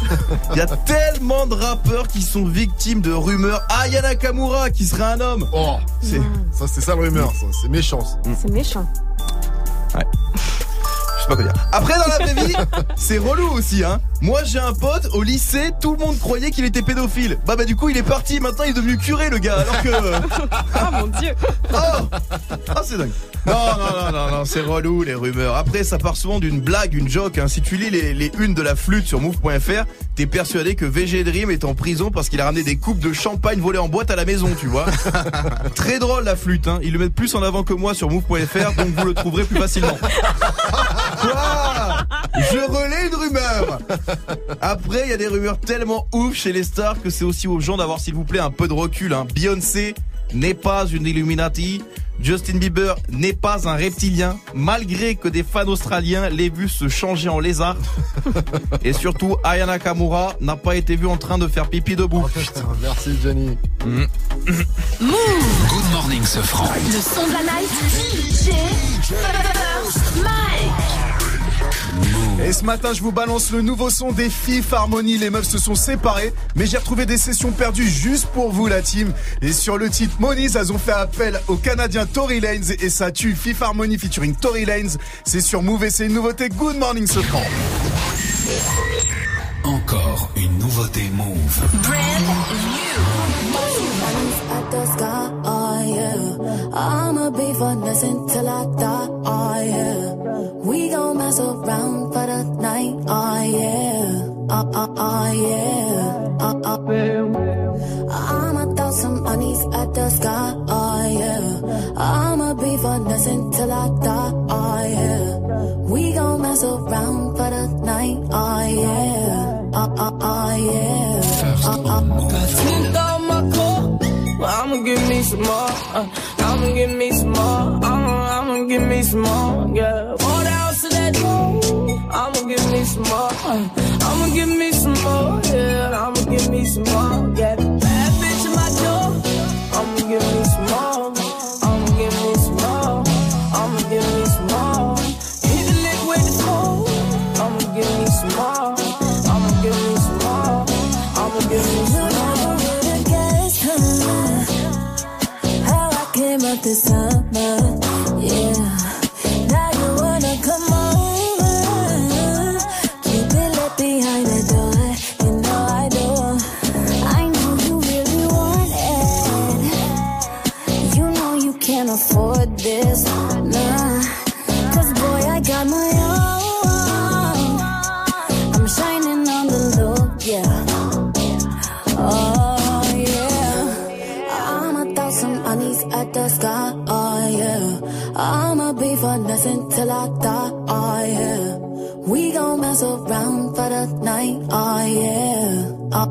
Il y a tellement de rappeurs qui sont victimes de rumeurs. Ah, Yana Nakamura qui serait un homme. Oh, c'est ça, c'est ça la rumeur, ça. C'est méchant. ça. C'est méchant. Ouais. Je sais pas quoi dire. Après, dans la vraie vie, c'est relou aussi, hein. Moi, j'ai un pote au lycée, tout le monde croyait qu'il était pédophile. Bah, bah, du coup, il est parti. Maintenant, il est devenu curé, le gars. Alors que. Oh mon dieu. Oh Ah, c'est dingue. Non, non, non, non, non, c'est relou, les rumeurs. Après, ça part souvent d'une blague, une joke. Hein. Si tu lis les, les unes de la flûte sur move.fr, t'es persuadé que VG Dream est en prison parce qu'il a ramené des coupes de champagne volées en boîte à la maison, tu vois. Très drôle, la flûte, hein. Ils le mettent plus en avant que moi sur move.fr, donc vous le trouverez plus facilement. Quoi? Je relais une rumeur. Après, il y a des rumeurs tellement ouf chez les stars que c'est aussi aux gens d'avoir, s'il vous plaît, un peu de recul. Hein. Beyoncé n'est pas une Illuminati. Justin Bieber n'est pas un reptilien, malgré que des fans australiens l'aient vu se changer en lézard. Et surtout, Aya Nakamura n'a pas été vu en train de faire pipi debout. Putain, merci Johnny. Move Good morning, Sofran. Le son de la night. DJ First Mike. Et ce matin, je vous balance le nouveau son des Fifth Harmony. Les meufs se sont séparées, mais j'ai retrouvé des sessions perdues juste pour vous, la team. Et sur le titre Moniz, elles ont fait appel au Canadien Tory Lanez et ça tue Fifth Harmony featuring Tory Lanez. C'est sur Move et c'est une nouveauté. Good morning, Sofran. Encore une nouveauté Move. at I'ma be for nothing till I die, oh yeah. We gon' mess around for the night, oh yeah. Uh, uh, oh yeah. Uh, uh. I'ma throw some monies at the sky, oh yeah. I'ma be for nothing till I die, oh yeah. We gon' mess around for the night, oh yeah. Uh, uh, oh yeah. Uh, uh. I'ma give me some more. Uh, I'ma give me some more. I'ma, I'ma give me some more. Yeah. Pour the house of that. I'ma give me some more. Uh, I'ma give me some more. Yeah. I'ma give me some more. Yeah. This summer,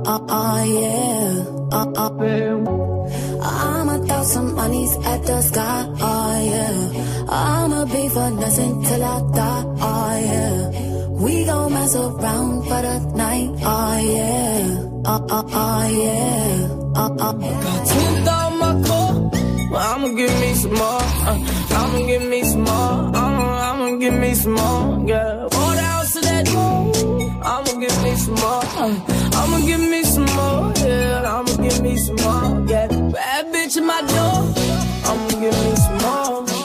uh oh yeah, uh uh. I'ma throw some at the sky. Oh yeah, I'ma be for nothing till I die. Oh yeah, we gon' mess around for the night. Oh yeah. Uh, uh, uh, yeah. Uh, uh. Smoothed out my core. Well, I'ma give me some more. Uh, I'ma give me some more. I'ma, I'ma give me some more. Yeah. The house of that door. I'ma give me some more. I'ma give me some more. Yeah. I'ma give me some more. Yeah. Bad bitch in my door. I'ma give me some more.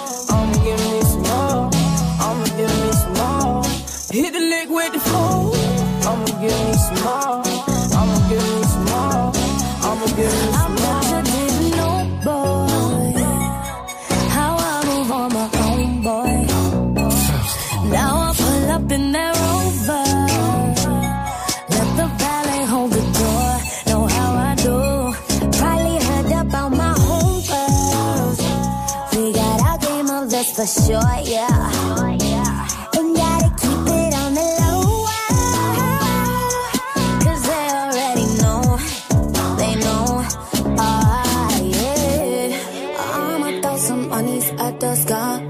I'ma throw some honeys at the sky.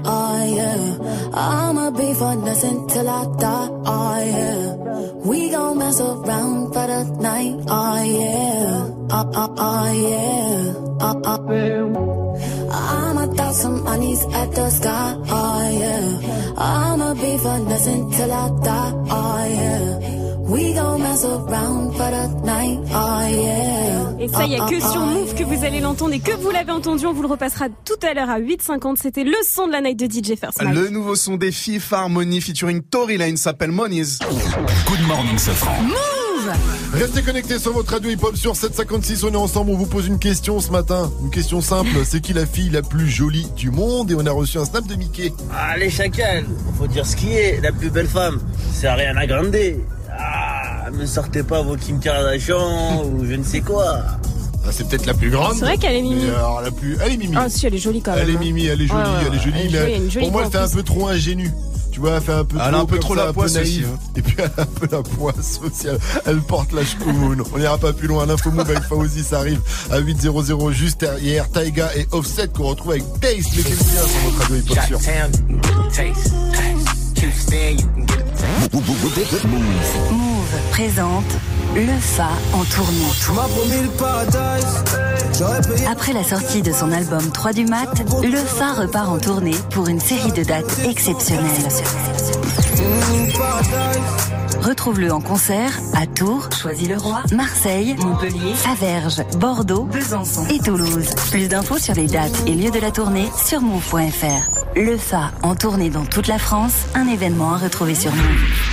Ah, I'ma be for nothing till I die, oh yeah. We gon' mess around for the night, oh yeah. Oh, oh, oh yeah. Oh, oh. I'ma throw some monies at the sky, oh yeah. I'ma be for nothing till I die, oh yeah. We gon' mess around for the night, oh yeah. Et ça, il y a Oh, que oh, sur oh, Move que vous allez l'entendre et que vous l'avez entendu. On vous le repassera tout à l'heure à 8h50. C'était le son de la night de DJ First Mike. Le nouveau son des Fifth Harmony featuring Tory Lane s'appelle Monies. Good morning, Sofran. Move Restez connectés sur votre radio hip-hop sur 756. On est ensemble. On vous pose une question ce matin. Une question simple. C'est qui la fille la plus jolie du monde? Et on a reçu un snap de Mickey. Allez, chacal, faut dire ce qui est, la plus belle femme, c'est Ariana Grande. Ah, me sortez pas vos Kim Kardashian ou je ne sais quoi. Ah, c'est peut-être la plus grande. C'est vrai qu'elle est mimi. Alors, la plus, elle est mimi. Ah si, elle est jolie quand même. Elle est hein. mimi, elle est jolie, Ouais, ouais, elle est jolie, elle est mais jolie, elle a une jolie pour moi, elle un peu trop ingénue. Tu vois, elle fait un peu Elle a trop, un peu trop ça, la poisse naïve. aussi, hein. Et puis elle a un peu la poisse sociale. Elle porte la chkoumoun. On n'ira pas plus loin. L'info move avec Fauzi, ça arrive à 8.00 juste derrière Taiga et Offset qu'on retrouve avec Taste. Mettez-le bien sur votre radio hip-hop sûr. Move présente le Fa en tournée. Après la sortie de son album 3 du mat, le Fa repart en tournée pour une série de dates exceptionnelles. Retrouve-le en concert à Tours, Choisy-le-Roi, Marseille, Montpellier, Averges, Bordeaux, Besançon et Toulouse. Plus d'infos sur les dates et lieux de la tournée sur move.fr. Le Fa en tournée dans toute la France, un événement à retrouver sur Move.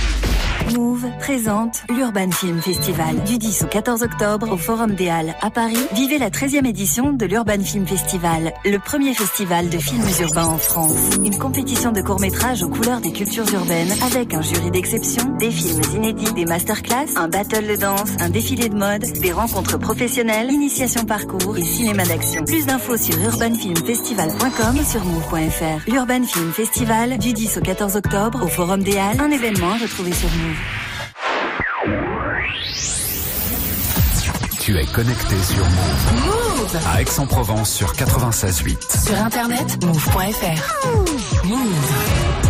Move présente l'Urban Film Festival du 10 au 14 octobre au Forum des Halles à Paris. Vivez la 13e édition de l'Urban Film Festival, le premier festival de films urbains en France. Une compétition de courts-métrages aux couleurs des cultures urbaines avec un jury d'exception, des films inédits, des masterclass, un battle de danse, un défilé de mode, des rencontres professionnelles, initiation parcours et cinéma d'action. Plus d'infos sur urbanfilmfestival.com sur move.fr. L'Urban Film Festival du 10 au 14 octobre au Forum des Halles, un événement à retrouver sur Move. Tu es connecté sur Move. Move À Aix-en-Provence sur 96.8. Sur internet, move.fr. Move. Slide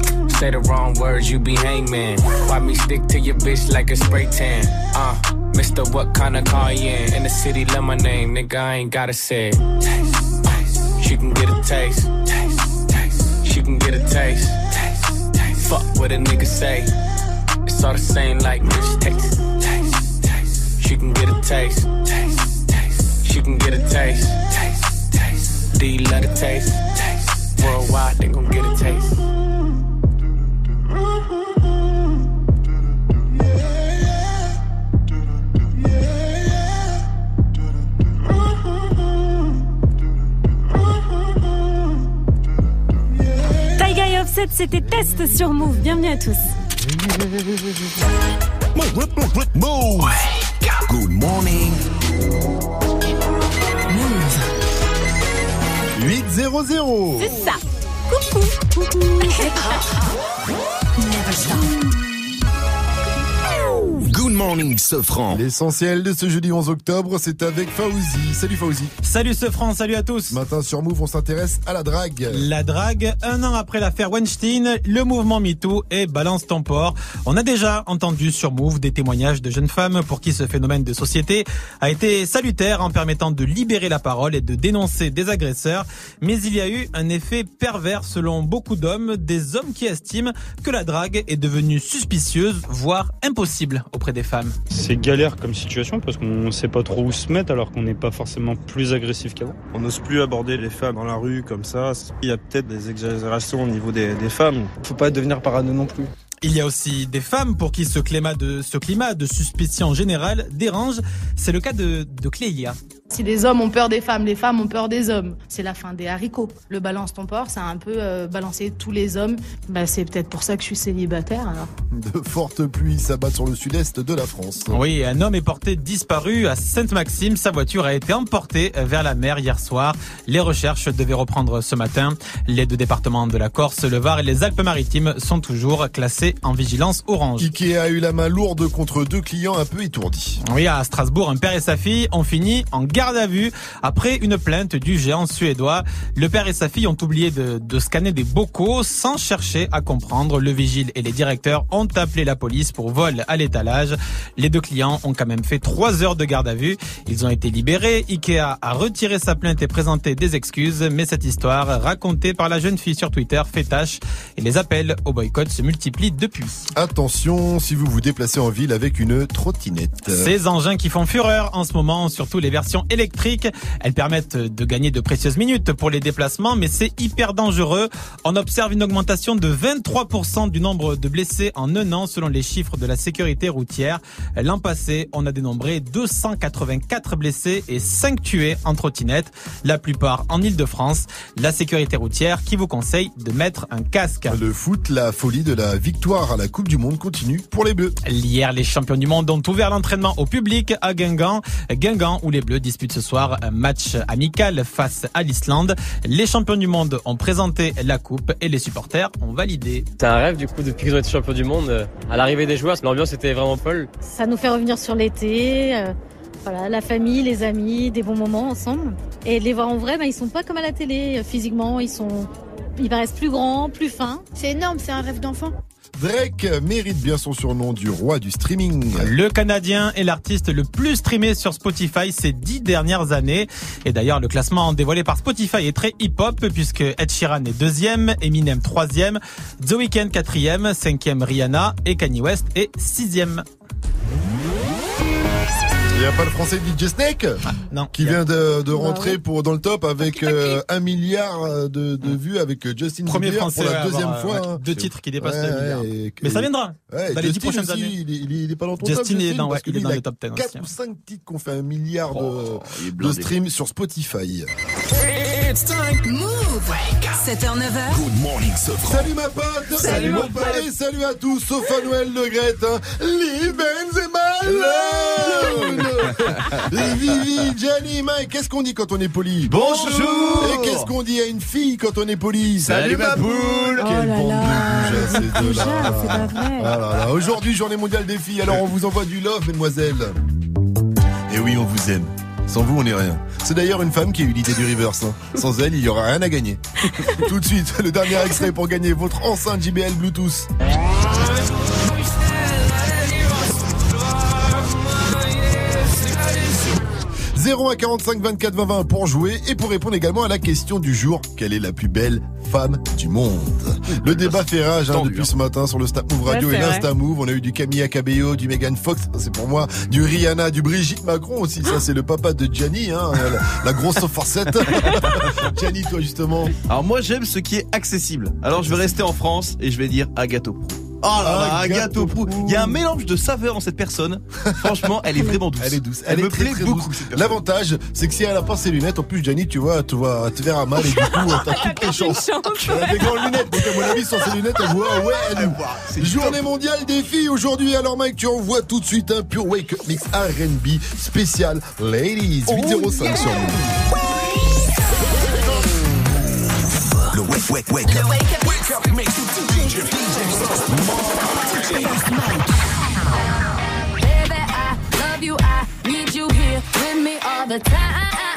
Say the wrong words, you be hangman. Why me stick to your bitch like a spray tan? Uh, Mister, what kind of car you in? In the city, love my name, nigga, I ain't gotta say it. Taste, taste. She can get a taste. Taste, taste. She can get a taste. Taste, taste. Fuck what a nigga say. It's all the same like bitch taste. Taste, taste. She can get a taste. Taste, taste. She can get a taste. Taste, taste. Do love the taste? Taste. Worldwide, they gon' get a taste. Taiga et Offset, c'était Test sur Move. Bienvenue à tous. Move. Good morning. 8-0-0. C'est ça. Coucou. Coucou. Good morning, Sofran. L'essentiel de ce jeudi 11 octobre, c'est avec Fauzi. Salut Fauzi. Salut ce France, salut à tous. Matin sur Move, on s'intéresse à la drague. La drague, un an après l'affaire Weinstein, le mouvement MeToo et Balance ton port. On a déjà entendu sur Move des témoignages de jeunes femmes pour qui ce phénomène de société a été salutaire en permettant de libérer la parole et de dénoncer des agresseurs. Mais il y a eu un effet pervers selon beaucoup d'hommes, des hommes qui estiment que la drague est devenue suspicieuse, voire impossible auprès des femmes. C'est galère comme situation parce qu'on sait pas trop où se mettre alors qu'on n'est pas forcément plus agressif qu'avant. On n'ose plus aborder les femmes dans la rue comme ça. Il y a peut-être des exagérations au niveau des, des femmes. Faut pas devenir parano non plus. Il y a aussi des femmes pour qui ce climat de, ce climat de suspicion générale dérange. C'est le cas de, de Clélia. Si les hommes ont peur des femmes, les femmes ont peur des hommes. C'est la fin des haricots. Le balance ton porc, ça a un peu euh, balancé tous les hommes. Bah, c'est peut-être pour ça que je suis célibataire alors. De fortes pluies s'abattent sur le sud-est de la France. Oui, un homme est porté disparu à Sainte-Maxime. Sa voiture a été emportée vers la mer hier soir. Les recherches devaient reprendre ce matin. Les deux départements de la Corse, le Var et les Alpes-Maritimes sont toujours classés en vigilance orange. Ikea a eu la main lourde contre deux clients un peu étourdis. Oui, à Strasbourg, un père et sa fille ont fini en garde à vue après une plainte du géant suédois. Le père et sa fille ont oublié de, de scanner des bocaux sans chercher à comprendre. Le vigile et les directeurs ont appelé la police pour vol à l'étalage. Les deux clients ont quand même fait trois heures de garde à vue. Ils ont été libérés. Ikea a retiré sa plainte et présenté des excuses, mais cette histoire racontée par la jeune fille sur Twitter fait tâche et les appels au boycott se multiplient depuis. Attention si vous vous déplacez en ville avec une trottinette. Ces engins qui font fureur en ce moment, surtout les versions électriques, elles permettent de gagner de précieuses minutes pour les déplacements, mais c'est hyper dangereux. On observe une augmentation de 23% du nombre de blessés en un an selon les chiffres de la sécurité routière. L'an passé, on a dénombré 284 blessés et 5 tués en trottinette, la plupart en Ile-de-France. La sécurité routière qui vous conseille de mettre un casque. Le foot, la folie de la victoire à la Coupe du Monde continue pour les Bleus. Hier, les champions du monde ont ouvert l'entraînement au public à Guingamp. Guingamp où les Bleus disputent ce soir un match amical face à l'Islande. Les champions du monde ont présenté la coupe et les supporters ont validé. C'est un rêve du coup depuis qu'ils ont été champions du monde. euh, À l'arrivée des joueurs, l'ambiance était vraiment folle. Ça nous fait revenir sur l'été, euh, voilà, la famille, les amis, des bons moments ensemble. Et les voir en vrai, bah, ils sont pas comme à la télé. euh, Physiquement, ils sont, ils paraissent plus grands, plus fins. C'est énorme, c'est un rêve d'enfant. Drake mérite bien son surnom du roi du streaming. Le Canadien est l'artiste le plus streamé sur Spotify ces dix dernières années. Et d'ailleurs, le classement dévoilé par Spotify est très hip-hop puisque Ed Sheeran est deuxième, Eminem troisième, The Weeknd quatrième, cinquième Rihanna et Kanye West est sixième. Il n'y a pas le français DJ Snake non, qui vient de, de Bah rentrer ouais. pour dans le top avec euh, un milliard de, de vues avec euh, Justin Premier Bieber français pour la deuxième avoir, fois. ouais, hein. deux titres qui dépassent Ouais, le milliard. et- Mais ça viendra Ouais, dans les dix Justin prochaines aussi, années. Il est, il est- il est pas dans ton Justin, top, il est dans- parce ouais, il est dans les top 10 4 aussi, ou hein. 5 titres qu'on fait un milliard Oh, de, de streams sur Spotify. It's time. Move. 7h, 9h. Good morning, Sofran. Salut ma pote Salut, mon pote. Et salut à tous, sauf à Noël Le Gret hein. Les Benzema Les Vivi, Gianni, Mike Qu'est-ce qu'on dit quand on est poli Bonjour. Et qu'est-ce qu'on dit à une fille quand on est poli Salut, ma poule. Quelle Oh là bande là. de ces deux-là. Ah. Aujourd'hui, journée mondiale des filles, alors on vous envoie du love, mesdemoiselles. Et oui, on vous aime. Sans vous, on n'est rien. C'est d'ailleurs une femme qui a eu l'idée du reverse. hein. Sans elle, il y aura rien à gagner. Tout de suite, le dernier extrait pour gagner votre enceinte JBL Bluetooth. 0 à 45 24 20 20 pour jouer et pour répondre également à la question du jour quelle est la plus belle femme du monde? Le débat fait rage hein, depuis ce matin sur le Snap Move Radio Ouais, et c'est l'Insta Move. On a eu du Camilla Cabello, du Megan Fox, ça, c'est pour moi, du Rihanna, du Brigitte Macron aussi. Ça c'est le papa de Gianni, hein, la, la grosse forcette. Gianni, toi justement. Alors moi j'aime ce qui est accessible. Alors je vais rester en France et je vais dire Agathe Prou. Oh là là, Agathe Agathe Prou. Il y a un mélange de saveur en cette personne. Franchement, elle est vraiment douce. Elle est douce. Elle, est me très, plaît très beaucoup. L'avantage, c'est que si elle a pas ses lunettes, en plus, Gianni, tu vois, tu vois, te verras mal et du coup, t'as toutes tes chances. Elle a des grandes lunettes, donc à mon avis, sans ses lunettes, elle voit, ouais, elle Journée mondiale des filles aujourd'hui. Alors, Mike, tu envoies tout de suite un pure wake up mix R&B spécial Ladies 805 sur nous. Le wake, wake, wake up. Wake up, mix DJ. Baby, I love you. I need you here with me all the time.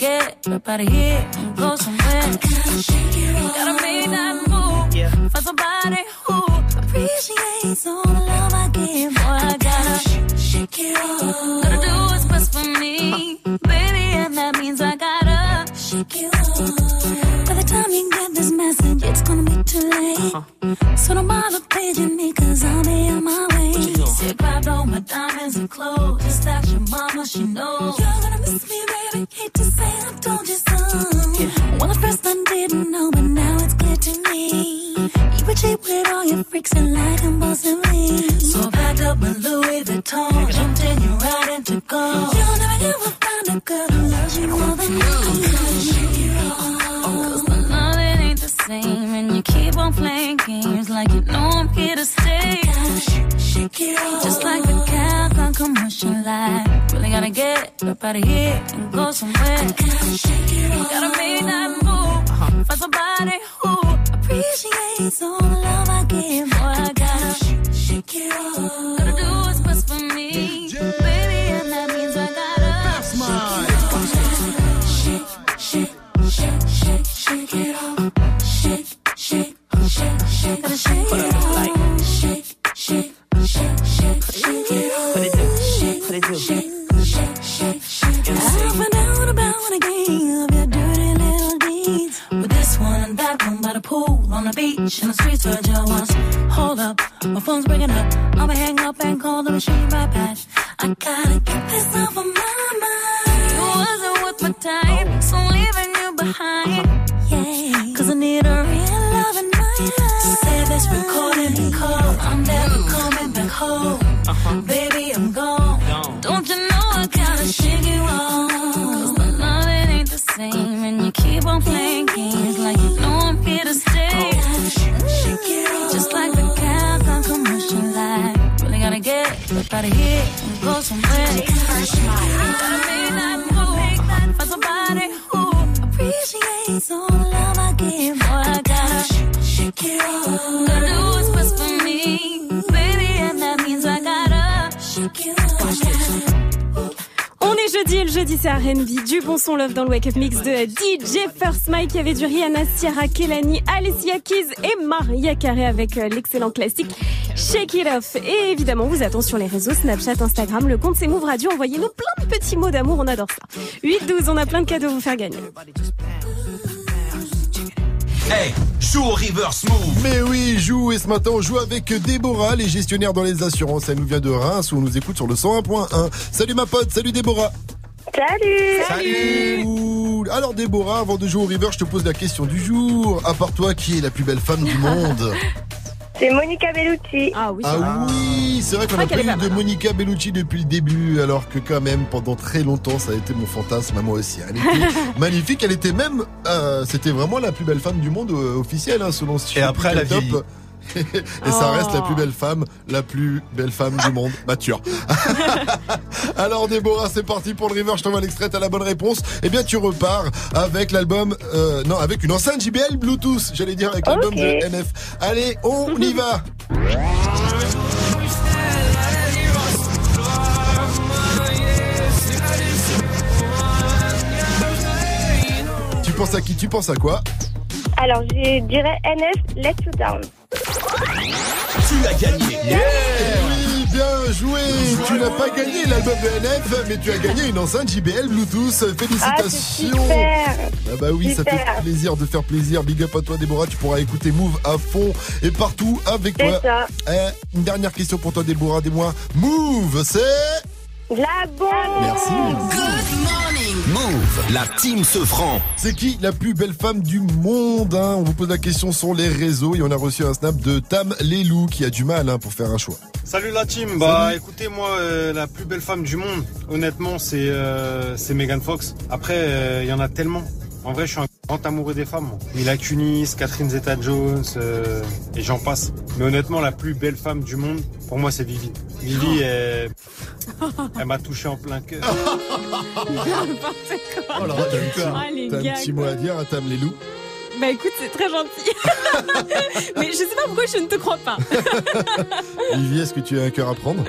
get up out of here and go somewhere. I'm gonna shake it off. Gotta make that move. Yeah. Find somebody who appreciates all the love I give. Boy, I gotta shake it off. Gotta do what's best for me, baby, and that means I gotta shake it off. By the time you get this message, it's gonna be too late. Uh-huh. So don't bother paging me, cause I'll be on my way. Said, grabbed all my diamonds and clothes. Just ask your mama, she knows. You're gonna Fabrics and light and balls and wings. So packed up my Louis Vuitton. Jumped in, your ride and took off. You'll never, ever find a girl who loves you more than me. Gotta shake you off. my loving ain't the same. And you keep on playing games like you know I'm here to stay. Shake, shake it off. Just like a cat on commercial light. Really gotta get up out of here and go somewhere. Gotta shake it off. Gotta make that move. Find somebody who appreciates all the love I give. Boy, I gotta shake it off. Gotta do what's best for me, baby, and that means I gotta That's mine. shake shake shake shake shake it off. Shake shake shake shake shake. Shake, shake, shake, shake, shake, shake, shake, shake, shake it off. Beach, the streets, Georgia once. Hold up, my phone's breaking up. I'ma hang up and call the machine right back. I gotta get this off of my c'est R&B, du bon son love dans le Wake Up Mix de DJ First Mike, il y avait du Rihanna, Sierra Kelani, Alicia Keys et Maria Carey avec euh, l'excellent classique Shake It Off. Et évidemment, on vous attend sur les réseaux Snapchat, Instagram, le compte c'est Move Radio, envoyez-nous plein de petits mots d'amour, on adore ça. 8-12, on a plein de cadeaux à vous faire gagner. Hey, joue au reverse move. Mais oui, joue et ce matin on joue avec Déborah, les gestionnaires dans les assurances. Elle nous vient de Reims où on nous écoute sur le 101.1. Salut ma pote, salut Déborah. Salut Salut Alors Déborah, avant de jouer au river, je te pose la question du jour. À part toi, qui est la plus belle femme du monde C'est Monica Bellucci. Ah oui, Ah oui, c'est vrai qu'on a pas eu de. Monica Bellucci depuis le début, alors que quand même pendant très longtemps ça a été mon fantasme à moi aussi. Elle était magnifique, elle était même, euh, c'était vraiment la plus belle femme du monde euh, officielle hein, selon ce Et après, elle a vieilli. Et ça reste la plus belle femme, la plus belle femme du monde, mature. Alors Déborah, c'est parti pour le river, je t'envoie l'extrait à la bonne réponse. Eh bien tu repars avec l'album, euh, non, avec une enceinte JBL Bluetooth, j'allais dire avec l'album de NF. Allez, on y va Tu penses à qui? Tu penses à quoi? Alors, je dirais NF, Let You Down. Tu as gagné. Oui, bien joué Tu n'as pas gagné l'album de NF, mais tu as gagné une enceinte JBL Bluetooth. Ah, Félicitations super Ah bah oui, ça fait plaisir de faire plaisir. Big up à toi Déborah, tu pourras écouter Move à fond et partout avec toi. ça. Eh, une dernière question pour toi Déborah, dis-moi. Move, c'est... La bombe Merci. Move, la team se franc. C'est qui la plus belle femme du monde hein? On vous pose la question sur les réseaux et on a reçu un snap de Tam Lelou qui a du mal hein, pour faire un choix. Salut la team, bah écoutez moi euh, la plus belle femme du monde, honnêtement c'est euh, c'est Megan Fox. Après euh, il y en a tellement. En vrai je suis un grand amoureux des femmes. Mila Kunis, Catherine Zeta-Jones euh, et j'en passe. Mais honnêtement la plus belle femme du monde pour moi c'est Vivi. Vivi elle, elle m'a touché en plein cœur. N'importe quoi. Oh là là, t'as un- Ah, les t'as un petit mot à dire à Tam Lelou? Bah écoute, c'est très gentil. Mais je sais pas pourquoi je ne te crois pas. Vivi, est-ce que tu as un cœur à prendre?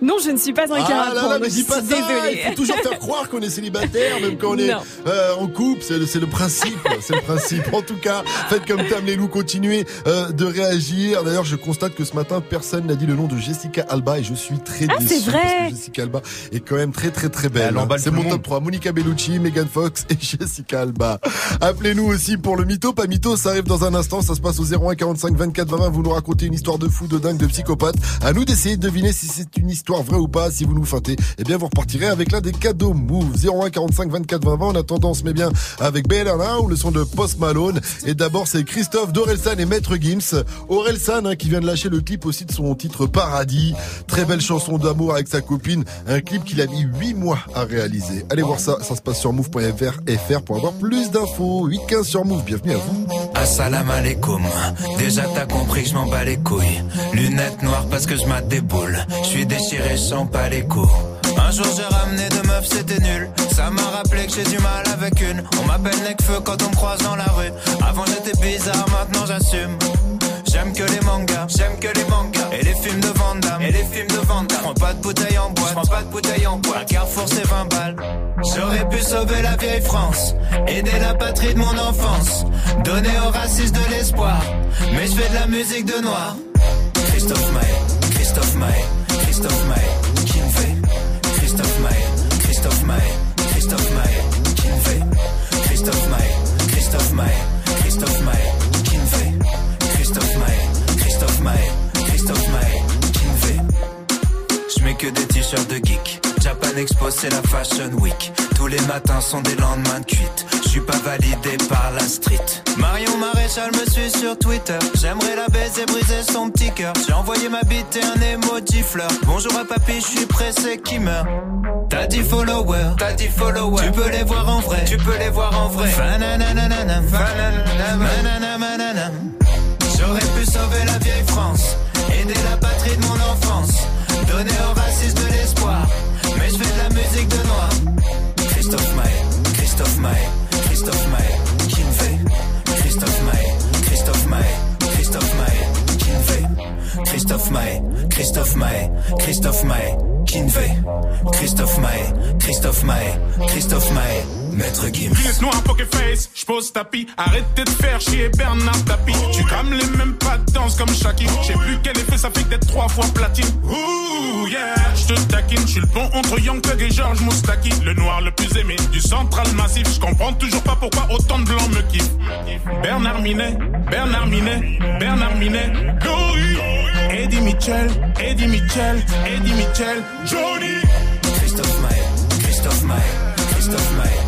Non, je ne suis pas un cœur Ah à là prendre, là, mais je dis pas suis ça désolée. Il faut toujours faire croire qu'on est célibataire, même quand on est euh, en couple, c'est le, principe, c'est le principe. En tout cas, faites comme Tam les loups, continuez euh, de réagir. D'ailleurs, je constate que ce matin, personne n'a dit le nom de Jessica Alba et je suis très Ah, déçu c'est vrai. parce que Jessica Alba est quand même très très très belle. C'est mon top monde. 3, Monica Bellucci, Megan Fox et Jessica Alba. Appelez-nous aussi pour le mytho, pas mytho, ça arrive dans un instant, ça se passe au 01 45 24 20 20. Vous nous racontez une histoire de fou, de dingue, de psychopathe. À nous d'essayer de deviner si c'est une histoire vraie ou pas. Si vous nous feintez, eh bien vous repartirez avec l'un des cadeaux Move 01 45 24 20 20. En attendant, on bien avec BLR ou le son de Post Malone. Et d'abord, c'est Christophe d'Orelsan et Maître Gims. Orelsan hein, qui vient de lâcher le clip aussi de son titre Paradis. Très belle chanson d'amour avec sa copine. Un clip qu'il a mis 8 mois à réaliser. Allez voir ça, ça se passe sur move.fr FR pour avoir plus d'infos. 8-15 sur Move, bienvenue à vous. Assalam alaikum. Déjà t'as compris que je m'en bats les couilles. Lunettes noires parce que je mate des. Je suis déchiré, je sens pas les coups. Un jour j'ai ramené deux meufs, c'était nul. Ça m'a rappelé que j'ai du mal avec une. On m'appelle Necfeu quand on me croise dans la rue. Avant j'étais bizarre, maintenant j'assume. J'aime que les mangas, j'aime que les mangas. Et les films de Van Damme, et les films de Van. Prends pas de bouteille en bois, prends pas de bouteille en bois. Un carrefour c'est 20 balles. J'aurais pu sauver la vieille France, aider la patrie de mon enfance, donner aux racistes de l'espoir. Mais je fais de la musique de noir. Christophe Maé, Christophe Maé, Christophe Maé, qui me fait Christophe Maé, London Expo, c'est la Fashion Week. Tous les matins sont des lendemains de cuite. Je suis pas validé par la street. Marion Maréchal me suit sur Twitter. J'aimerais la baiser, briser son petit cœur. J'ai envoyé ma bite et un emoji fleur. Bonjour à papy, je suis pressé qui meurt. T'as dit follower, t'as dit follower. Tu peux les voir en vrai, tu peux les voir en vrai. Arrêtez de faire chier Bernard Tapie. Tu comme les mêmes pas de danse comme Shaki. J'sais plus quel effet ça fait d'être trois fois platine. Ouh yeah, j'te taquine. J'suis le pont entre Young Thug et George Moustaki. Le noir le plus aimé du central massif. J'comprends toujours pas pourquoi autant de blancs me kiffent. Bernard Minet, Bernard Minet, Bernard Minet. Glory. Eddie Mitchell, Eddie Mitchell, Eddie Mitchell. Johnny. Christophe Maé, Christophe Maé, Christophe Maé,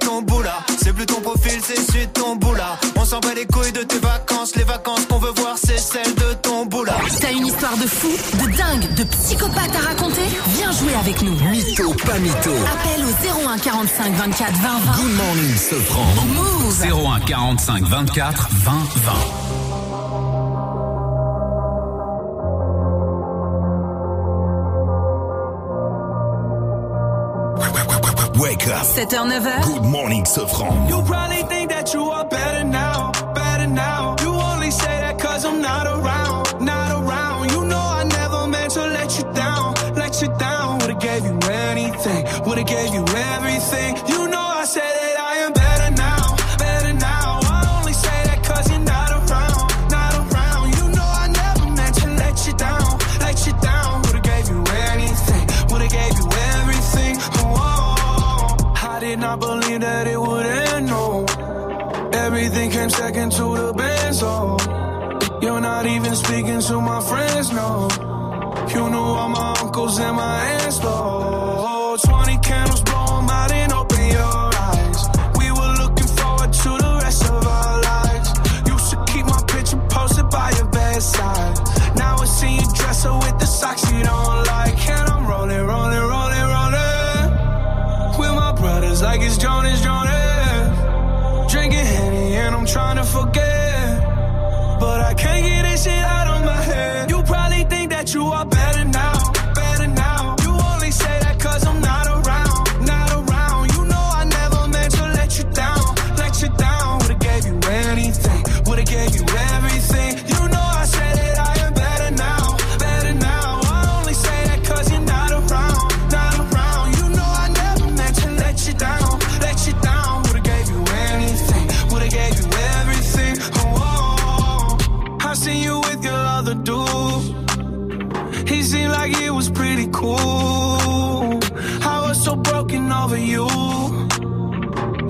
ton boula. C'est plus ton profil, c'est celui de ton boula. On s'en bat les couilles de tes vacances. Les vacances qu'on veut voir, c'est celles de ton boula. T'as une histoire de fou, de dingue, de psychopathe à raconter? Viens jouer avec nous. Mytho, pas mytho. Appel au 01 45 24 20 20. Good morning, Sofran. Move. 01 45 24 20 20. Wake up. 7h, 9h. Good morning, Sofran. You probably think that you are better now, better now. You only say that cause I'm not around, not around. You know I never meant to let you down, let you down. Would've gave you anything, would've gave you everything. Came second to the benzo. Oh. You're not even speaking to my friends, no. You knew all my uncles and my aunts, though.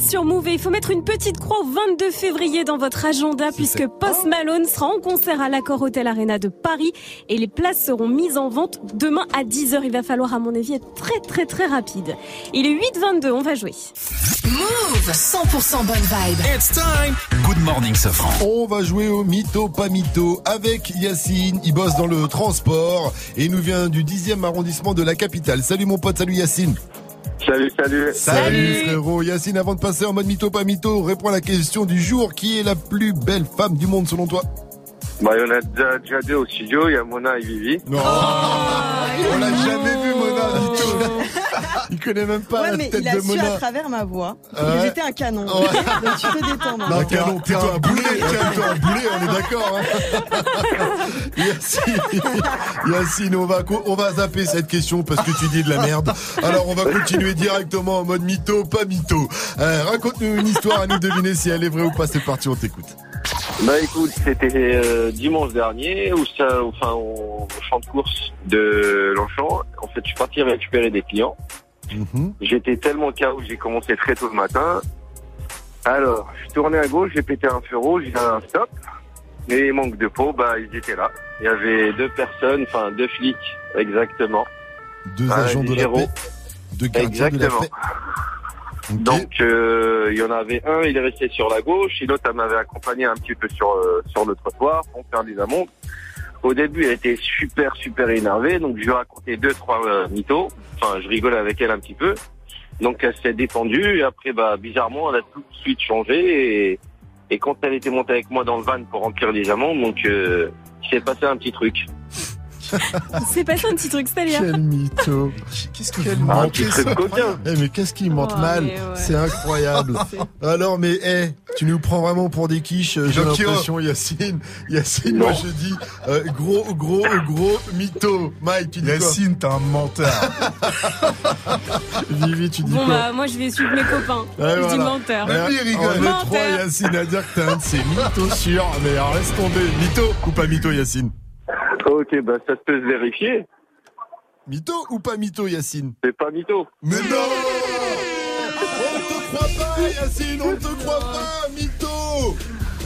sur Move. il faut mettre une petite croix au 22 février dans votre agenda puisque Post Malone sera en concert à l'Accor Hotel Arena de Paris et les places seront mises en vente demain à 10h. Il va falloir à mon avis être très très très rapide. Il est 8h22, on va jouer. Move 100% bonne vibe. It's time. Good morning Safran. On va jouer au mytho pas mytho avec Yacine. Il bosse dans le transport et il nous vient du 10e arrondissement de la capitale. Salut mon pote, salut Yacine. Salut, salut. Salut frérot. Yacine, avant de passer en mode mytho pas mytho, réponds à la question du jour. Qui est la plus belle femme du monde selon toi? Bah, il y en a déjà, déjà deux au studio, il y a Mona et Vivi. Non. On l'a jamais vu Mona. Il connaît même pas Ouais, la mais tête il a de su Mona. à travers ma voix que j'étais un canon. Ouais. Donc tu peux détendre. Non, un, t'es un boulet, t'es un boulet, on est d'accord. Hein Yacine, Yacine, on va, on va zapper cette question parce que tu dis de la merde. Alors on va continuer directement en mode mytho, pas mytho. Euh, Raconte-nous une histoire à nous deviner si elle est vraie ou pas. C'est parti, on t'écoute. Bah écoute, c'était euh, dimanche dernier où ça, enfin au, champ de course de Longchamp. En fait, je suis parti récupérer des clients. J'étais tellement KO, j'ai commencé très tôt le matin. Alors, je tournais à gauche, j'ai pété un feu rouge, j'ai un stop. Et manque de peau, bah ils étaient là. Il y avait deux personnes, enfin deux flics, exactement. Deux Un agents de la paix. Deux de la Exactement. Donc euh, il y en avait un, il est resté sur la gauche, et l'autre m'avait accompagné un petit peu sur euh, sur le trottoir pour faire des amontes. Au début, elle était super super énervée, donc je lui ai raconté deux trois euh, mythos. Enfin, je rigole avec elle un petit peu. Donc elle s'est détendue et après bah bizarrement, elle a tout de suite changé et et quand elle était montée avec moi dans le van pour remplir les amandes, donc euh, il s'est passé un petit truc. C'est passé un petit truc, c'est-à-dire Quel mytho. Qu'est-ce qu'il Un ment petit truc coquin. Eh, mais qu'est-ce qu'il mente Oh, mal mais ouais. C'est incroyable. Alors, mais eh, tu nous prends vraiment pour des quiches, euh, j'ai l'impression, Yacine. Yacine, moi je dis euh, gros, gros, gros mytho. Mike, tu dis Yacine, t'es un menteur. Vivi, tu dis Bon quoi bah moi je vais suivre mes copains. Ouais, je dis menteur. Ouais, On est trois, Menteur. Yacine, à dire que t'es un de ces mythos sûrs. Mais alors, laisse tomber. Mytho ou pas mytho, Yacine Ok, bah ça peut se vérifier. Mytho ou pas mytho, Yacine? C'est pas mytho. Mais non On ne te croit pas, Yacine, on te croit pas, mytho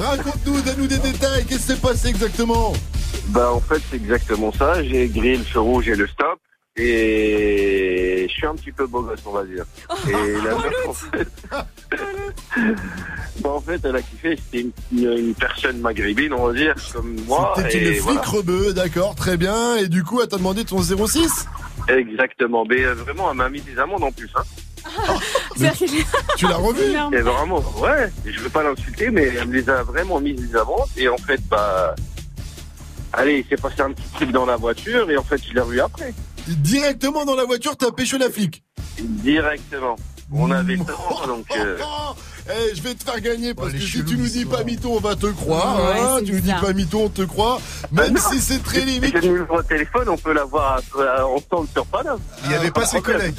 Raconte-nous, donne-nous des détails, qu'est-ce qui s'est passé exactement? Bah en fait c'est exactement ça. J'ai grillé le feu rouge et le stop. Et je suis un petit peu beau gosse on va dire. Et la meuf, en fait... bah, en fait elle a kiffé, c'était une, une- une personne maghrébine on va dire comme moi. T'es une flic voilà. rebeu, d'accord, très bien, et du coup, elle t'a demandé ton 06 Exactement. Mais euh, vraiment elle m'a mis des amendes en plus. Hein. Tu l'as revu Et vraiment, ouais, je veux pas l'insulter, mais elle me les a vraiment mis des amendes. Et en fait, bah. Allez, il s'est passé un petit truc dans la voiture et en fait, je l'ai revu après. Directement dans la voiture, t'as pêché la flic Directement. On avait le temps, donc. euh, Eh, je vais te faire gagner parce que si tu nous dis pas mytho, on va te croire. Ouais, hein, tu nous dis pas mytho, on te croit. Même si c'est très limite. Le numéro de téléphone, on peut l'avoir euh, ensemble sur Paname. Il y avait pas ses collègues.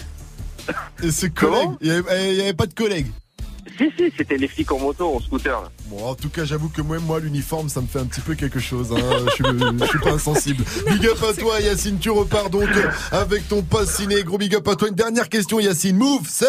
Et ses collègues Il y avait, avait pas de collègues Si, si, c'était les flics en moto, en scooter. Là. Bon, en tout cas, j'avoue que moi, moi, l'uniforme, ça me fait un petit peu quelque chose. Hein. Je, suis, je suis pas insensible. Big up à toi, Yacine. Tu repars donc avec ton post ciné. Gros big up à toi. Une dernière question, Yacine. Move, c'est?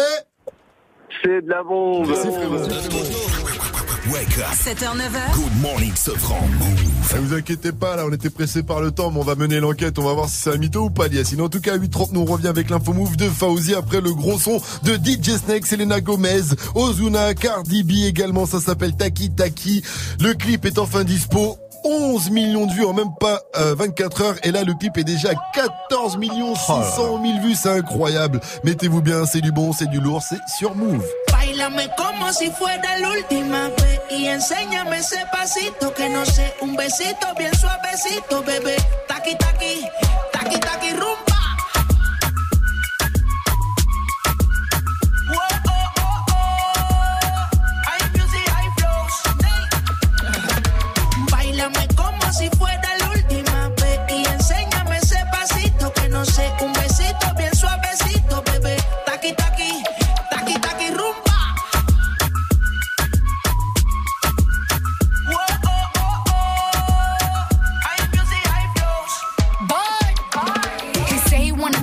C'est de la bombe. Merci, frérot. Wake up. 7h, 9h. Good morning, Sofran. Move. Ne vous inquiétez pas, là, on était pressé par le temps, mais on va mener l'enquête. On va voir si c'est un mytho ou pas, Yacine. En tout cas, à 8h30, nous on revient avec l'info move de Fauzi après le gros son de DJ Snake, Selena Gomez, Ozuna, Cardi B également. Ça s'appelle Taki Taki. Le clip est enfin dispo. 11 millions de vues en même pas euh, 24 heures. Et là le clip est déjà à 14 millions 600 000 vues. C'est incroyable. Mettez-vous bien c'est du bon c'est du lourd c'est sur Move. Bailame como si fuera la última vez y enséñame ese pasito que no sé, un besito bien suavecito, bebé. Taqui taqui, taqui taqui rumba. taqui, taqui, taqui, taqui, rumba.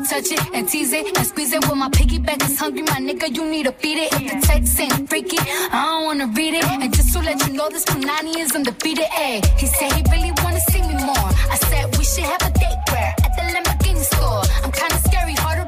Touch it and tease it and squeeze it. My piggyback is hungry, my nigga, you need. If the text freaky, I don't wanna read it. And just to let you know, this is undefeated. Ayy, he said he really wanna see me more. I said we should have a date where at the Lamborghini store. I'm kinda scary, harder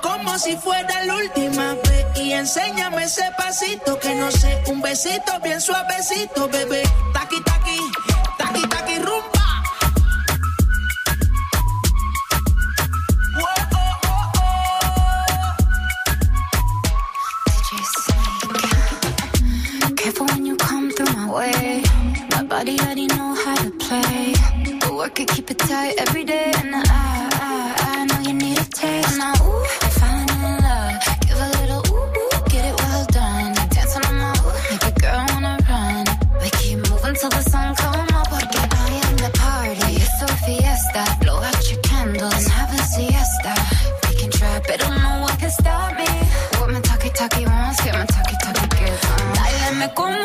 Como si fuera la última vez y enséñame ese pasito que no sé, un besito bien suavecito, bebé. Taqui taqui, taqui taqui rumba. Careful when you come way. My body already know how to play. But work it, keep it tight every day. And I,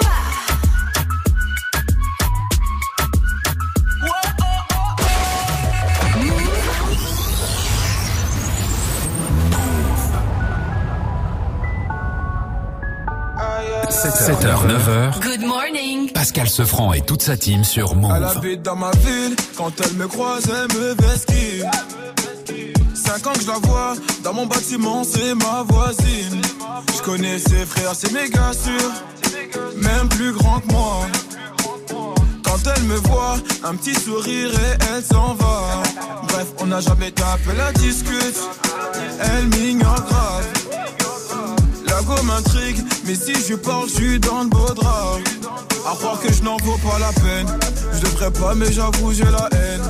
– 7h, 9h. Good morning. Pascal Sefranc et toute sa team sur Move. Elle habite dans ma ville, quand elle me croise, elle me vesquille. Cinq ans que je la vois, dans mon bâtiment, c'est ma voisine. Je connais ses frères, c'est méga sûr, même plus grand que moi. Quand elle me voit, un petit sourire et elle s'en va. Bref, on n'a jamais tapé la discute, elle m'ignore grave. M'intrigue, mais si je parle, je suis dans le beau drap. À croire que je n'en vaux pas la peine. Je devrais pas, mais j'avoue, j'ai la haine.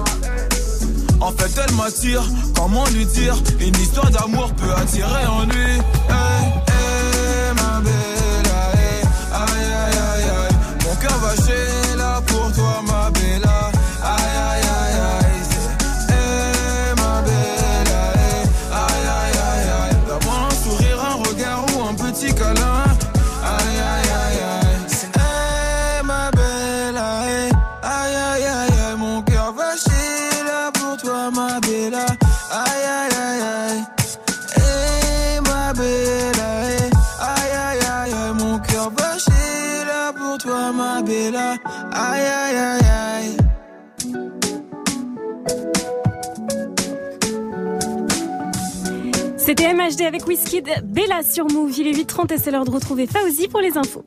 En fait, elle m'attire, comment lui dire? Une histoire d'amour peut attirer en lui. Hey, hey, ma belle, aïe, aïe, aïe, aïe. Mon cœur va chez Aïe, aïe, aïe, aïe. C'était MHD avec Whisky Bella sur Move. Il est 8h30 et c'est l'heure de retrouver Fauzi pour les infos.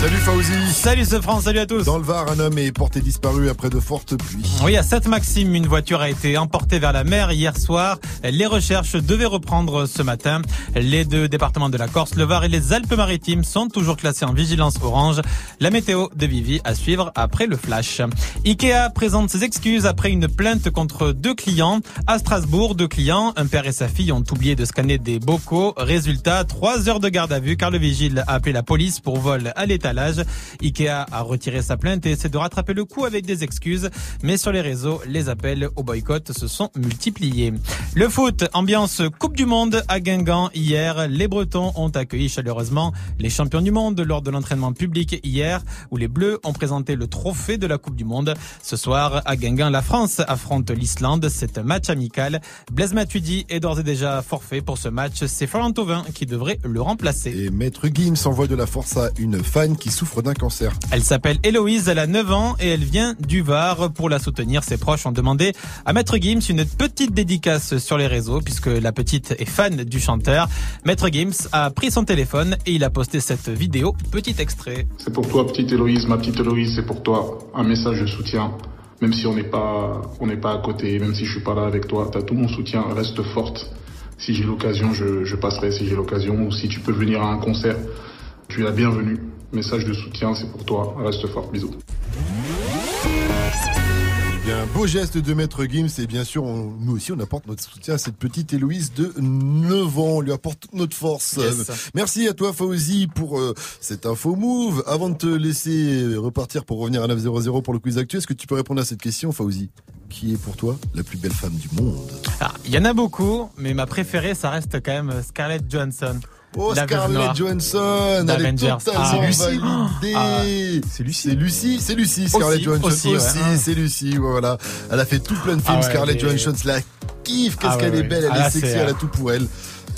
Salut Fauzi. Salut ce France, salut à tous. Dans le Var, un homme est porté disparu après de fortes pluies. Oui, à Sainte-Maxime, une voiture a été emportée vers la mer hier soir. Les recherches devaient reprendre ce matin. Les deux départements de la Corse, le Var et les Alpes-Maritimes sont toujours classés en vigilance orange. La météo de Vivi à suivre après le flash. Ikea présente ses excuses après une plainte contre deux clients. À Strasbourg, deux clients, un père et sa fille ont oublié de scanner des bocaux. Résultat, trois heures de garde à vue car le vigile a appelé la police pour vol à l'étalage. Ikea a retiré sa plainte et essaie de rattraper le coup avec des excuses. Mais sur les réseaux, les appels au boycott se sont multipliés. Le foot, ambiance Coupe du Monde à Guingamp hier. Les Bretons ont accueilli chaleureusement les champions du monde lors de l'entraînement public hier où les Bleus ont présenté le trophée de la Coupe du Monde. Ce soir, à Guingamp, la France affronte l'Islande. C'est un match amical. Blaise Matuidi est d'ores et déjà forfait pour ce match. C'est Florent Thauvin qui devrait le remplacer. Et Maître Gims envoie de la force à une fan qui souffre d'un cancer. Elle s'appelle Héloïse, elle a 9 ans et elle vient du Var. Pour la soutenir, ses proches ont demandé à Maître Gims une petite dédicace sur les réseaux puisque la petite est fan du chanteur. Maître Gims a pris son téléphone et il a posté cette vidéo. Petit extrait. C'est pour toi, petite Héloïse, ma petite Héloïse, c'est pour toi. Un message de soutien. Même si on n'est pas, on n'est pas à côté, même si je suis pas là avec toi, t'as tout mon soutien, reste forte. Si j'ai l'occasion, je, je passerai si j'ai l'occasion, ou si tu peux venir à un concert, tu es la bienvenue. Message de soutien, c'est pour toi, reste forte, bisous. Eh bien, beau geste de Maître Gims et bien sûr, on- nous aussi, on apporte notre soutien à cette petite Héloïse de 9 ans. On lui apporte toute notre force. Yes. Merci à toi, Fauzi, pour euh, cette info move. Avant de te laisser repartir pour revenir à 900 pour le quiz actuel, est-ce que tu peux répondre à cette question, Fauzi? Qui est pour toi la plus belle femme du monde? Ah, Il y en a beaucoup, mais ma préférée, ça reste quand même Scarlett Johansson. Oh, La Scarlett. Johansson, elle est totalement Ah, Lucie. validée. Ah, c'est Lucie. C'est Lucie, c'est Lucie, Scarlett Johansson. aussi, c'est Lucie, voilà. Elle a fait tout plein de films, Ah ouais, Scarlett Johansson, la kiffe, qu'est-ce qu'elle est belle, elle est sexy, elle a euh, tout pour elle.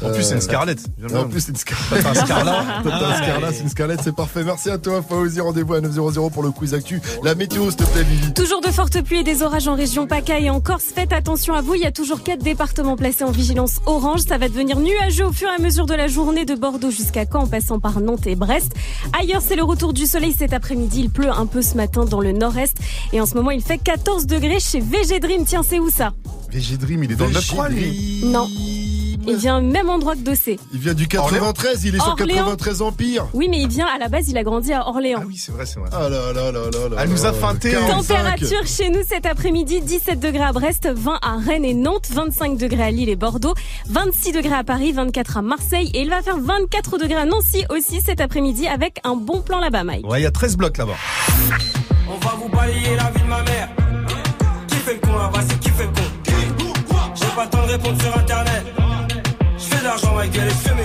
En plus, c'est une Euh, Scarlett. En plus, c'est une Scarlett. T'as un Scarlett. T'as un Ah, Scarlett, c'est une Scarlett, c'est parfait. Merci à toi, Fauzi. Rendez-vous à 900 pour le quiz actu. La météo, s'il te plaît, Vivi. Toujours de fortes pluies et des orages en région PACA et en Corse. Faites attention à vous. Il y a toujours quatre départements placés en vigilance orange. Ça va devenir nuageux au fur et à mesure de la journée de Bordeaux jusqu'à Caen en passant par Nantes et Brest. Ailleurs, c'est le retour du soleil cet après-midi. Il pleut un peu ce matin dans le nord-est. Et en ce moment, il fait 14 degrés chez VG Dream. Tiens, c'est où ça? VG Dream, il est dans le 9-3, lui. Non. Il vient au même endroit que Dossé. Il vient du 93, il est sur Orléans. 93 Empire. Oui, mais il vient à la base, il a grandi à Orléans. Oui, c'est vrai, c'est vrai. Ah là là là là là. Elle nous a feinté. 45. Température chez nous cet après-midi, 17 degrés à Brest, 20 à Rennes et Nantes, 25 degrés à Lille et Bordeaux, 26 degrés à Paris, 24 à Marseille et il va faire 24 degrés à Nancy aussi cet après-midi avec un bon plan là-bas, Mike. Ouais, il y a 13 blocs là-bas. On va vous balayer la vie de ma mère. Qui fait le con là-bas, c'est qui fait le con J'ai pas le temps de répondre sur internet.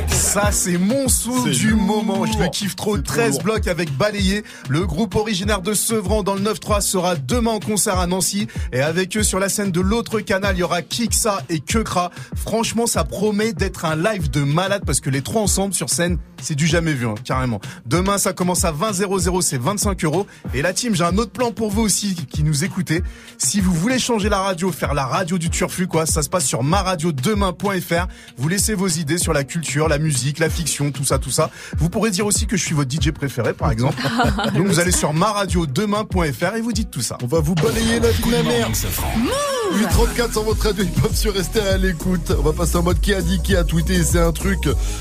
Ça, c'est mon son du lourd. moment. Je le kiffe trop. C'est trop 13 lourd. blocs avec balayé. Le groupe originaire de Sevran dans le 9-3 sera demain en concert à Nancy. Et avec eux sur la scène de l'autre canal, il y aura Kiksa et Kekra. Franchement, ça promet d'être un live de malade parce que les trois ensemble sur scène, c'est du jamais vu, hein, carrément. Demain, ça commence à 20 00, c'est 25 euros. Et la team, j'ai un autre plan pour vous aussi qui nous écoutez. Si vous voulez changer la radio, faire la radio du turfu, quoi, ça se passe sur maradiodemain.fr. Vous laissez vos idées sur la culture, la musique, la fiction, tout ça, tout ça. Vous pourrez dire aussi que je suis votre DJ préféré, par exemple. Donc vous allez sur maradiodemain.fr et vous dites tout ça. On va vous balayer la vie de la franc. 834 sur votre radio, ils peuvent se rester à l'écoute. On va passer en mode qui a dit, qui a tweeté. C'est un truc,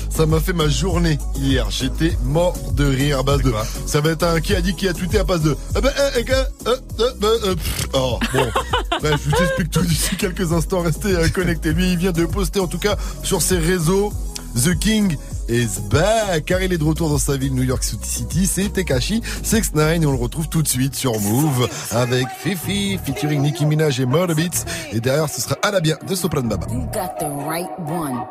ça m'a fait ma journée hier. J'étais mort de rire à base de. Ça va être un qui a dit, qui a tweeté à base de. Ah ben, euh, pff. Oh, bon. Bref, je vous explique tout d'ici quelques instants. Restez euh, connectés. Lui, il vient de poster en tout cas sur ses réseaux. The King is back car il est de retour dans sa ville New York City, c'est Tekashi 69 et on le retrouve tout de suite sur Move avec Fifi featuring Nicki Minaj et Murder Beats et derrière ce sera Alabia de Soprano Baba. You got the right one.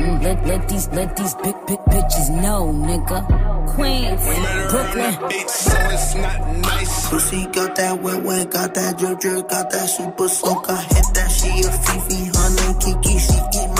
Mm, let, let these let these big big bitches know, nigga. Queens, Brooklyn. So it's not nice. Pussy got that wet wet, got that drip drip, got that super soak. I hit that she a Fifi, her name Kiki. She eat my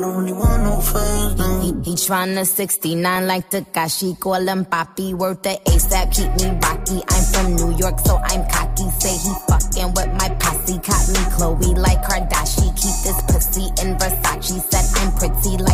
Don't really want no friends, no. He, he tryna 69 like Takashi, call him Papi, worth the ASAP, keep me rocky. I'm from New York, so I'm cocky. Say he fucking with my posse, caught me Chloe like Kardashian. Keep this pussy in Versace, said I'm pretty like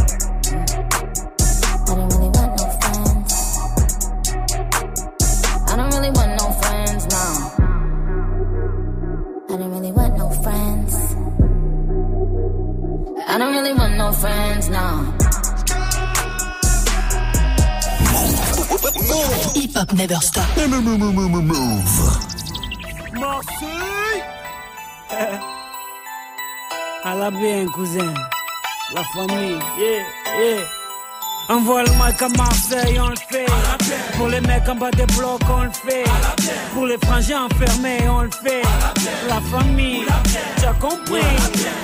No. I don't really want no friends. I don't really want no friends, no. Hip hop never stop. Marseille À la bien, cousin. La famille, yeah, yeah. Envoie le mic à Marseille, on le fait. Pour les mecs en bas des blocs, on le fait. Pour les frangins enfermés, on le fait. La famille, tu as compris.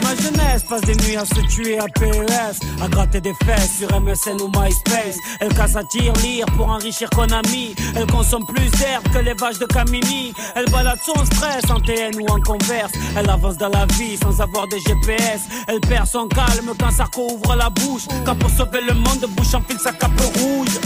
Ma jeunesse passe des nuits à se tuer à PES, à gratter des fesses sur MSN ou MySpace. Elle casse à tir lire pour enrichir Konami. Elle consomme plus d'herbe que les vaches de Camini. Elle balade son stress en TN ou en converse. Elle avance dans la vie sans avoir de GPS. Elle perd son calme quand Sarko ouvre la bouche. Quand pour sauver le monde, bouche enfile sa cape rouge.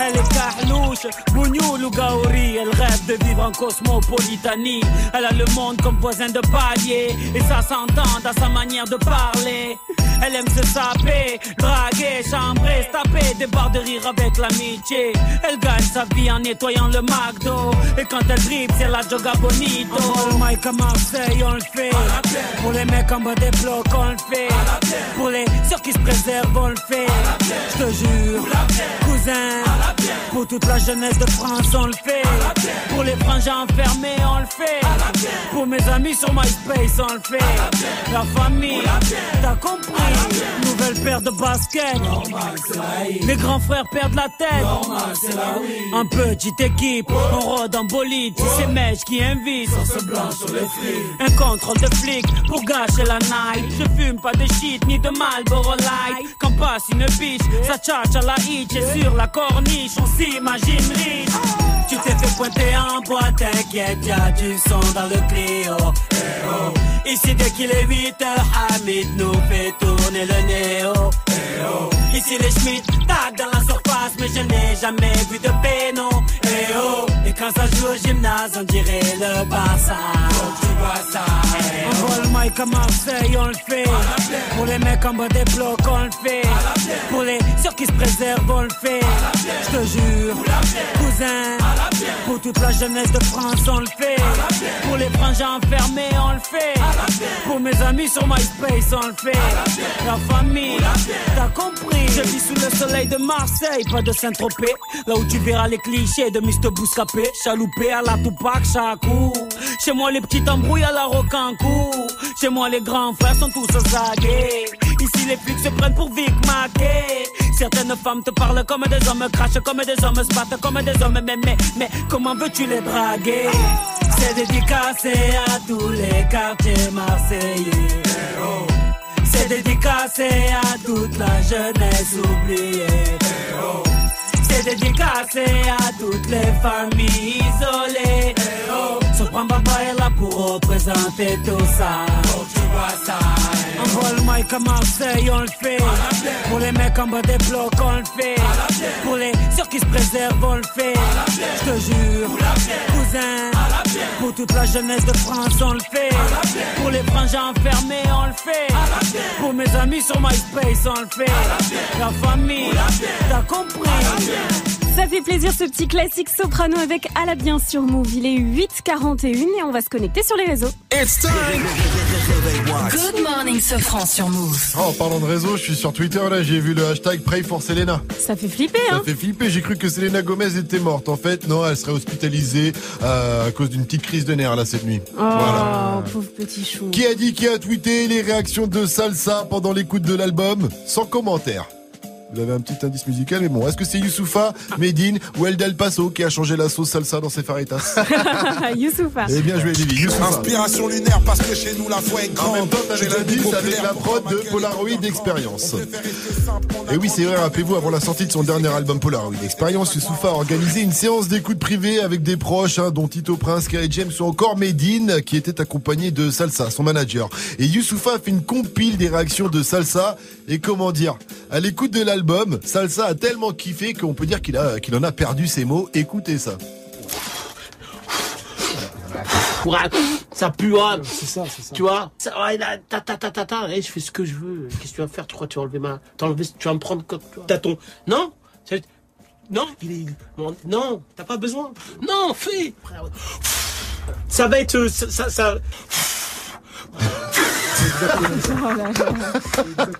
Elle est carlouche, bougnoul ou gaori. Elle rêve de vivre en cosmopolitanie. Elle a le monde comme voisin de palier. Et ça s'entend dans sa manière de parler. Elle aime se saper, draguer, chambrer, taper des barres de rire avec l'amitié. Elle gagne sa vie en nettoyant le McDo. Et quand elle dribble, c'est la joga bonito. On le mic à Marseille, on le fait. Pour les mecs en bas des blocs, on le fait. Pour les ceux qui se préservent, on le fait. Je te cousin. Pour toute la jeunesse de France, on le fait. Pour les frangins enfermés, on le fait. Pour mes amis sur MySpace, on le fait. La famille, t'as compris. Nouvelle paire de baskets. Les grands frères perdent la tête. En petite équipe, on rôde en bolide. C'est Mèche qui invite. Un contrôle de flic pour gâcher la night. Je fume pas de shit ni de Marlboro Light. Quand passe une biche, ça tchatche à la hitch. Et sur la corniche, on s'imagine riche. Tu t'es fait pointer en boîte, t'inquiète, y'a du son dans le Clio. Eh oh. Ici dès qu'il est 8 heures, Hamid nous fait tourner le néo. Eh oh. Ici les Schmitt tac dans la surface, mais je n'ai jamais vu de péno. Eh oh. Et quand ça joue au gymnase, on dirait le Barça. tu vois ça. On voit le mic à Marseille, on le fait. Pour les mecs en bas des blocs, on le fait. Pour les ceux qui se préservent, on le fait. Jure, cousin. Pour toute la jeunesse de France, on le fait. Pour les frangins enfermés, on le fait. Pour mes amis sur MySpace, on le fait. La famille, t'as compris. Je vis sous le soleil de Marseille, pas de Saint-Tropez. Là où tu verras les clichés de Mr. Bouscapé. Chaloupé à la Tupac, Chakou. Chez moi, les petites embrouilles à la Rocancourt. Chez moi, les grands frères sont tous zagués. Les flics se prennent pour Vic Mackey. Certaines femmes te parlent comme des hommes, crachent comme des hommes, se battent comme des hommes. Mais, mais, mais, comment veux-tu les draguer? C'est dédicacé à tous les quartiers marseillais. C'est dédicacé à toute la jeunesse oubliée. C'est dédicacé à toutes les familles isolées. Sopran Baba est là pour représenter tout ça. On voit le à Marseille, on le fait. Pour les mecs en bas des blocs, on le fait. Pour les ceux qui se préservent, on le fait. Je te jure, cousin. Pour toute la jeunesse de France, on le fait. Pour les frangins enfermés, on le fait. Pour mes amis sur MySpace, on le fait. La famille, t'as compris. Ça fait plaisir ce petit classique soprano avec À la bien sur Move. Il est 8h41 et on va se connecter sur les réseaux. It's time. Good morning, Sofran sur Move. Oh, en parlant de réseau, je suis sur Twitter là, j'ai vu le hashtag Pray for Selena. Ça fait flipper, Ça hein fait flipper, j'ai cru que Selena Gomez était morte. En fait, non, elle serait hospitalisée euh, à cause d'une petite crise de nerfs là cette nuit. Oh, Voilà. pauvre petit chou. Qui a dit, qui a tweeté les réactions de Salsa pendant l'écoute de l'album? Sans commentaire. Vous avez un petit indice musical, mais bon, est-ce que c'est Youssoufa, Medine ou El Del Paso qui a changé la sauce salsa dans ses faritas? Youssoufa. Eh bien joué, Lévi. Youssoufa. Inspiration lunaire parce que chez nous la foi est En grande. même temps, t'avais l'indice avec la prod de Polaroid Experience. Et oui, c'est vrai, rappelez-vous, avant la sortie de son dernier album Polaroid Experience, Youssoufa a organisé une séance d'écoute privée avec des proches, hein, dont Tito Prince, Kerry James ou encore Medine, qui était accompagné de Salsa, son manager. Et Youssoufa a fait une compile des réactions de Salsa, et comment dire, à l'écoute de l'album, Salsa a tellement kiffé qu'on peut dire qu'il a, qu'il en a perdu ses mots. Écoutez ça. Ça pue, hein. C'est ça, c'est ça. Tu vois? Ça, ouais, là, ta, ta, ta, ta, ta, et je fais ce que je veux. Qu'est-ce que tu vas faire? Tu crois que tu vas enlever ma... T'as enlevé- tu vas me prendre comme tâton. Non? Ça- Non, il est... Non, t'as pas besoin. Non, fais Ça va être... euh, Ça... ça, ça-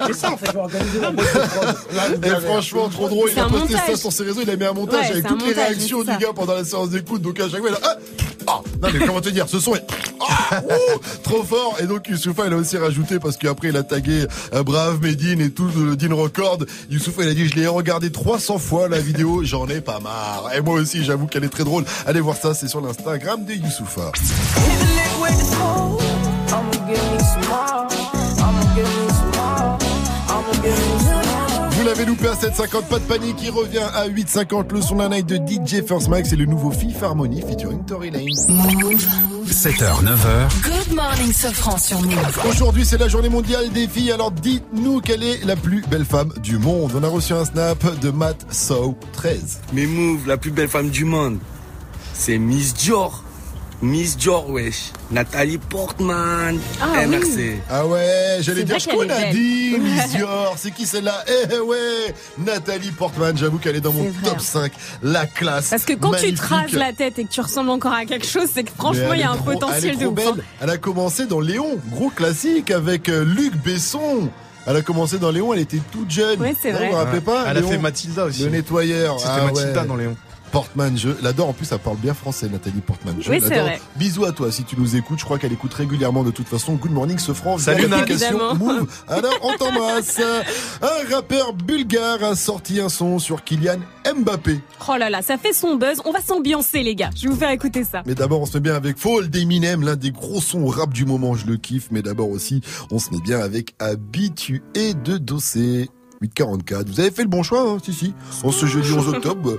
C'est ça, en fait. Et franchement, trop drôle. Il a posté ça sur ses réseaux. Il a mis un montage Ouais, avec toutes les réactions du gars pendant la séance d'écoute. Donc à chaque fois, il a ah, ah, non mais comment te dire, ce son est ah, ouh, trop fort. Et donc Youssoufa, il a aussi rajouté parce qu'après il a tagué euh, Brave, Medine et tout le Dean Record. Youssoufa, il a dit je l'ai regardé 300 fois la vidéo, j'en ai pas marre. Et moi aussi, j'avoue qu'elle est très drôle. Allez voir ça, c'est sur l'Instagram de Youssoufa. L'avez loupé à 7,50, pas de panique, il revient à 8,50. Le son d'un night de DJ First Mike, c'est le nouveau Fifth Harmony featuring Tory Lanez. 7h, 9h. Good morning, Sofran sur Move. Aujourd'hui, c'est la journée mondiale des filles. Alors dites-nous quelle est la plus belle femme du monde. On a reçu un snap de Matt Sow 13. Mais Move, la plus belle femme du monde, c'est Miss Dior. Miss Dior, wesh. Nathalie Portman. Ah MRC. Ah ouais, j'allais dire a belle. dit, Miss Dior. C'est qui celle-là? Eh ouais, Nathalie Portman. J'avoue qu'elle est dans mon top 5. La classe. Parce que quand tu te rases la tête et que tu ressembles encore à quelque chose, c'est que franchement, il y a un trop- elle potentiel est de trop ouf. belle. hein. Elle a commencé dans Léon, gros classique, avec euh, Luc Besson. Elle a commencé dans Léon, elle était toute jeune. Ouais, c'est vrai. Vous vous rappelez pas Elle a fait Mathilda aussi. Le nettoyeur. C'était Ah Mathilda ouais. dans Léon. Portman, je l'adore. En plus, elle parle bien français, Nathalie Portman. Je Oui, c'est l'adore. vrai. Bisous à toi si tu nous écoutes. Je crois qu'elle écoute régulièrement de toute façon. Good morning, ce franc. Salut, l'application. Move. Alors, on t'embrasse. Un rappeur bulgare a sorti un son sur Kylian Mbappé. Oh là là, ça fait son buzz. On va s'ambiancer, les gars. Je vais vous faire écouter ça. Mais d'abord, on se met bien avec Fall d'Eminem, l'un des gros sons rap du moment, je le kiffe. Mais d'abord aussi, on se met bien avec Habitué de Dossé. 844. Vous avez fait le bon choix, hein, si, si. En ce jeudi 11 octobre.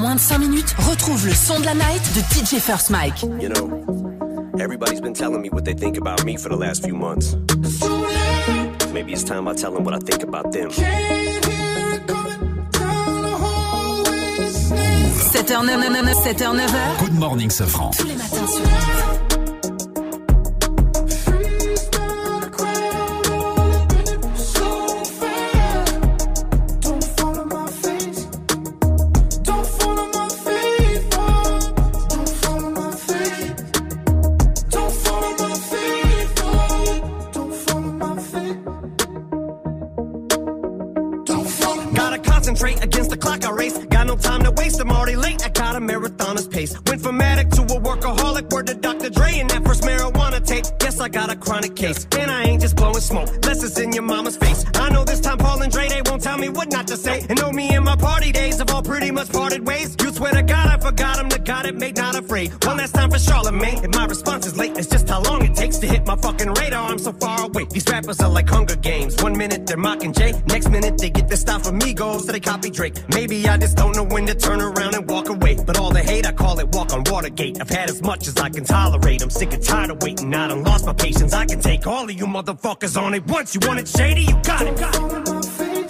Moins de 5 minutes, retrouve le son de la night de DJ First Mike. You know, everybody's been telling me what they think about me for the last few months. Maybe it's time I tell them what I think about them. 7h, 9h, 7h, 9h. Good morning, Safran. Tous les matins sur concentrate against the clock I race. Got no time to waste, I'm already late. I got a marathoner's pace. Went from addict to a workaholic, word to Dr. Dre and that first marijuana tape. Guess I got a chronic case. And I ain't just blowing smoke, less it's in your mama's face. I know this time Paul and Dre, they won't tell me what not to say. And know me and my party days have all pretty much parted ways. You swear to God I forgot him, the God it made not afraid. One last time for Charlemagne. If my response is late, it's just how long my fucking radar. I'm so far away. These rappers are like Hunger Games. One minute they're mocking Jay, next minute they get their style from Migos, so they copy Drake. Maybe I just don't know when to turn around and walk away. But all the hate, I call it walk on Watergate. I've had as much as I can tolerate. I'm sick and tired of waiting. I done lost my patience. I can take all of you motherfuckers on it once. You want it shady? You got it. Got it.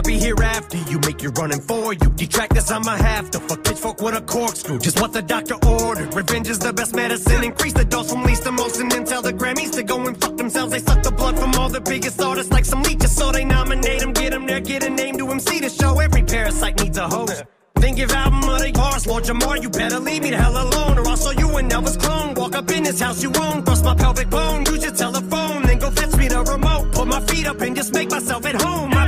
I'll be here after you. Make you running for you. Detractors, I'ma have to fuck pitchfork with a corkscrew. Just what the doctor ordered. Revenge is the best medicine. Increase the dose from least to most, and then tell the Grammys to go and fuck themselves. They suck the blood from all the biggest artists like some leeches, so they nominate them, get them there, get a name to MC to show. Every parasite needs a host. Then give album of the bars, Lord Jamar, you better leave me the hell alone, or I'll show you an Elvis clone. Walk up in this house you own, bust my pelvic bone, use your telephone, then go fetch me the remote. Put my feet up and just make myself at home.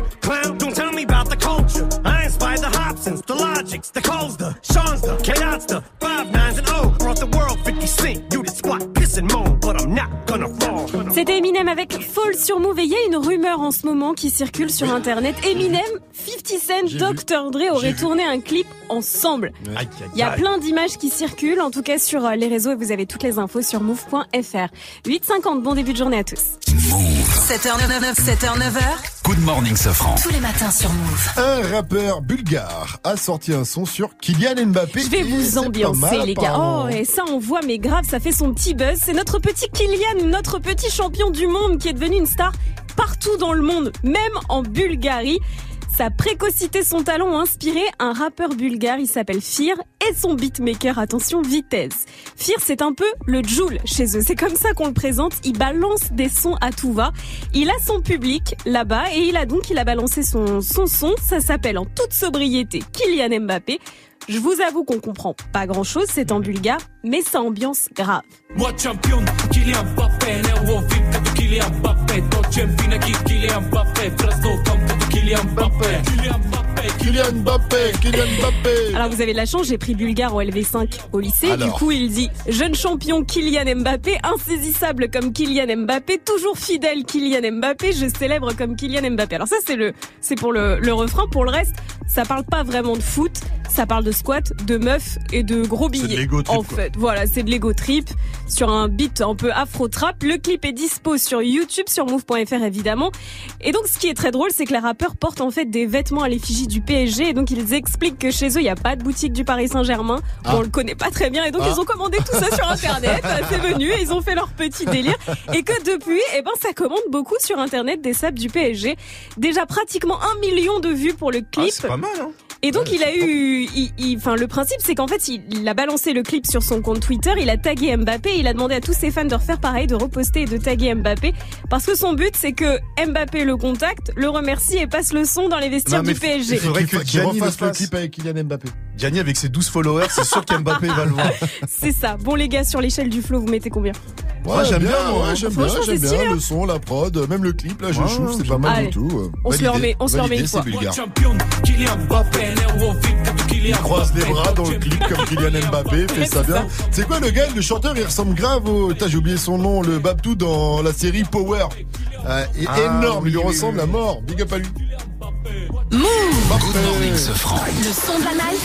Here, clown. Don't tell me about the culture. I inspired the Hobsons, the Logics, the Coles, the Sean's, the K-Dots, the Five Nines and O. Brought the world 50 cent. You did squat, piss and moan, but I'm not gonna fall. C'était Eminem avec Fall sur Move et il y a une rumeur en ce moment qui circule sur internet. Eminem, 50 Cent, Dr. Dre auraient tourné un clip ensemble. Il y a plein d'images qui circulent, en tout cas sur euh, les réseaux et vous avez toutes les infos sur move.fr. 8h50, bon début de journée à tous. 7h, 7h, 9h. Good morning, Safran. Tous les matins sur Move. Un rappeur bulgare a sorti un son sur Kylian Mbappé. Je vais et vous ambiancer mal, les gars. Oh et ça on voit mais grave ça fait son petit buzz. C'est notre petit Kylian, notre petit champion du monde qui est devenu une star partout dans le monde, même en Bulgarie. Sa précocité, son talent ont inspiré un rappeur bulgare, il s'appelle Fir, et son beatmaker, attention, Vitesse. Fir, c'est un peu le Joule chez eux, c'est comme ça qu'on le présente, il balance des sons à tout va. Il a son public là-bas et il a donc, il a balancé son, son son, ça s'appelle en toute sobriété Kylian Mbappé. Je vous avoue qu'on comprend pas grand chose, c'est en bulgare, mais ça ambiance grave. Kylian Mbappé, Kylian Mbappé. Alors vous avez de la chance, j'ai pris bulgare au LV5 au lycée. Du coup, il dit jeune champion Kylian Mbappé, insaisissable comme Kylian Mbappé, toujours fidèle Kylian Mbappé, je célèbre comme Kylian Mbappé. Alors ça c'est le c'est pour le, refrain, pour le reste, ça parle pas vraiment de foot, ça parle de squat, de meufs et de gros billets. De trip, en fait, voilà, c'est de l'ego trip sur un beat un peu afro trap. Le clip est dispo sur YouTube, sur move.fr évidemment. Et donc ce qui est très drôle, c'est que les rappeurs portent en fait des vêtements à l'effigie du PSG et donc ils expliquent que chez eux il n'y a pas de boutique du Paris Saint-Germain. Ah. On le connaît pas très bien et donc Ah. ils ont commandé tout ça sur internet. c'est venu et ils ont fait leur petit délire et que depuis, eh ben ça commande beaucoup sur internet des sables du PSG. Déjà pratiquement un million de vues pour le clip. Ah, c'est pas mal, hein. Et donc il a eu, enfin le principe c'est qu'en fait il, il a balancé le clip sur son compte Twitter, il a tagué Mbappé, il a demandé à tous ses fans de refaire pareil, de reposter et de taguer Mbappé, parce que son but c'est que Mbappé le contacte, le remercie et passe le son dans les vestiaires Non, du PSG. il faudrait Qu'il que Gianni le refasse le clip avec Kylian Mbappé. Gianni avec ses 12 followers, c'est sûr qu'Mbappé va le voir. C'est ça. Bon les gars sur l'échelle du flow vous mettez combien? Moi, j'aime bien, ouais, j'aime bien, j'aime bien stylé, hein. le son, la prod, même le clip, là, je Ouais, chouffe, c'est pas mal Allez. du tout. On se le remet- on se le remet une fois. C'est bulgare. champion, Kylian Mbappé, il croise les bras dans le clip comme Kylian Mbappé, fait ça bien. C'est quoi le gars, le chanteur, il ressemble grave au. T'as, j'ai oublié son nom, le Babtou dans la série Power. Euh, énorme, il lui ressemble à mort. Big up à lui. Le son de la Mike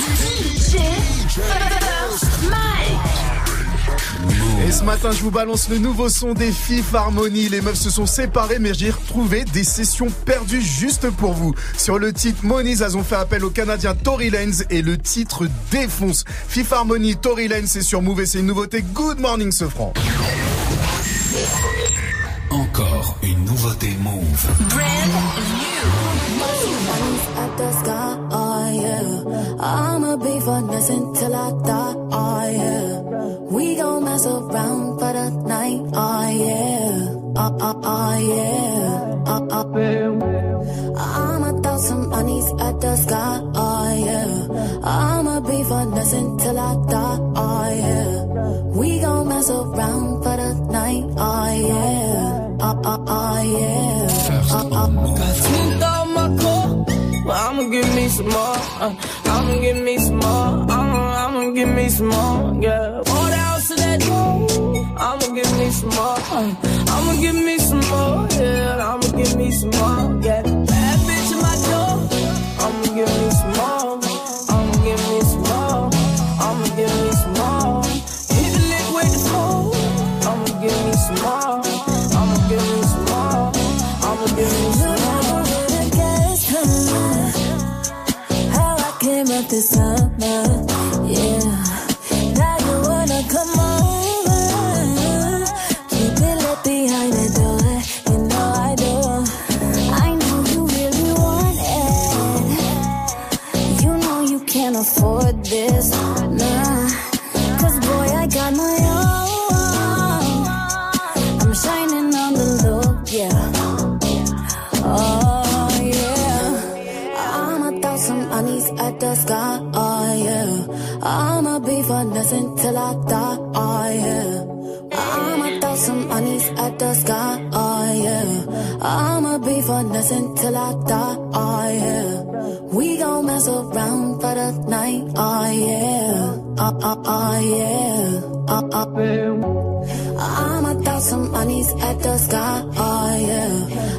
et ce matin, je vous balance le nouveau son des Fifth Harmony. Les meufs se sont séparées, mais j'ai retrouvé des sessions perdues juste pour vous. Sur le titre Monies, elles ont fait appel au Canadien Tory Lanez et le titre défonce. Fifth Harmony, Tory Lanez, c'est sur Move et c'est une nouveauté. Good morning, ce franc. Encore une nouveauté Move. at the sky, oh yeah. I'ma be for nothing till I die, oh yeah. We gon' mess around for the night, oh yeah. Oh, oh, oh yeah. Oh, oh. I'ma throw some monies at the sky, oh yeah. I'ma be for nothing till I die, oh yeah. We gon' mess around for the night, oh yeah. Oh, oh, oh yeah. Oh, oh. Well, I'ma give me some more. Uh, I'ma give me some more. I'ma, I'ma give me some more. Yeah. Pour the house of that gold. I'ma give me some more. Uh, I'ma give me some more. Yeah. I'ma give me some more. Yeah. Bad bitch in my door. I'ma give me till I die. Oh yeah, I'ma throw some monies at the sky. Oh yeah, I'ma be for nothing till I die. Oh yeah, we gon' mess around for the night. Oh yeah, oh oh oh yeah, oh oh. I'ma throw some monies at the sky, oh yeah.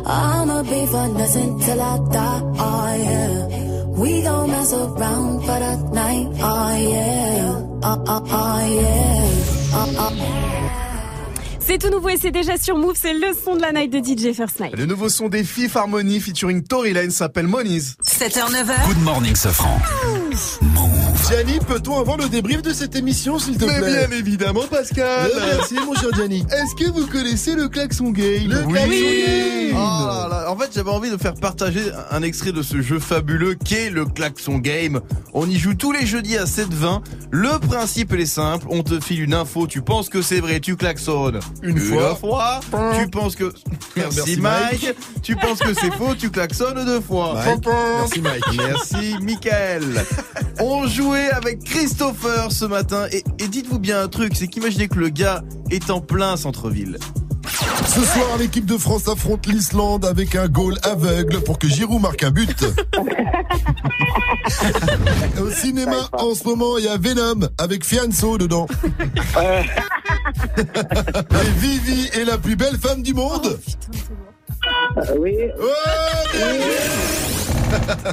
I'ma be for nothing till I die, oh yeah. We gon' mess around for the night, oh yeah. Oh oh oh yeah. Oh oh. C'est tout nouveau et c'est déjà sur Move, c'est le son de la night de DJ First Night. Le nouveau son des Fifth Harmony featuring Tory Lanez s'appelle Monies. 7h, 9h. Good morning, Sofran. Gianni, peut-on avoir le débrief de cette émission, s'il te Mais plaît bien évidemment, Pascal. Euh, Merci, mon cher Gianni. Est-ce que vous connaissez le klaxon game Le Oui. klaxon game Oh là là. En fait, j'avais envie de faire partager un extrait de ce jeu fabuleux qu'est le Klaxon Game. On y joue tous les jeudis à 7h20. Le principe est simple. On te file une info. Tu penses que c'est vrai, tu klaxonnes Une fois. fois. Tu penses que merci, Merci, Mike. Mike. Tu penses que c'est faux, tu klaxonnes deux fois. Mike. Merci, Mike. Merci Michael. On avec Christopher ce matin et, et dites-vous bien un truc, c'est qu'imaginez que le gars est en plein centre-ville. Ce soir, l'équipe de France affronte l'Islande avec un goal aveugle pour que Giroud marque un but. Au cinéma, en ce moment, il y a Venom avec Fianso dedans. Et Vivi est la plus belle femme du monde. oui. Ah,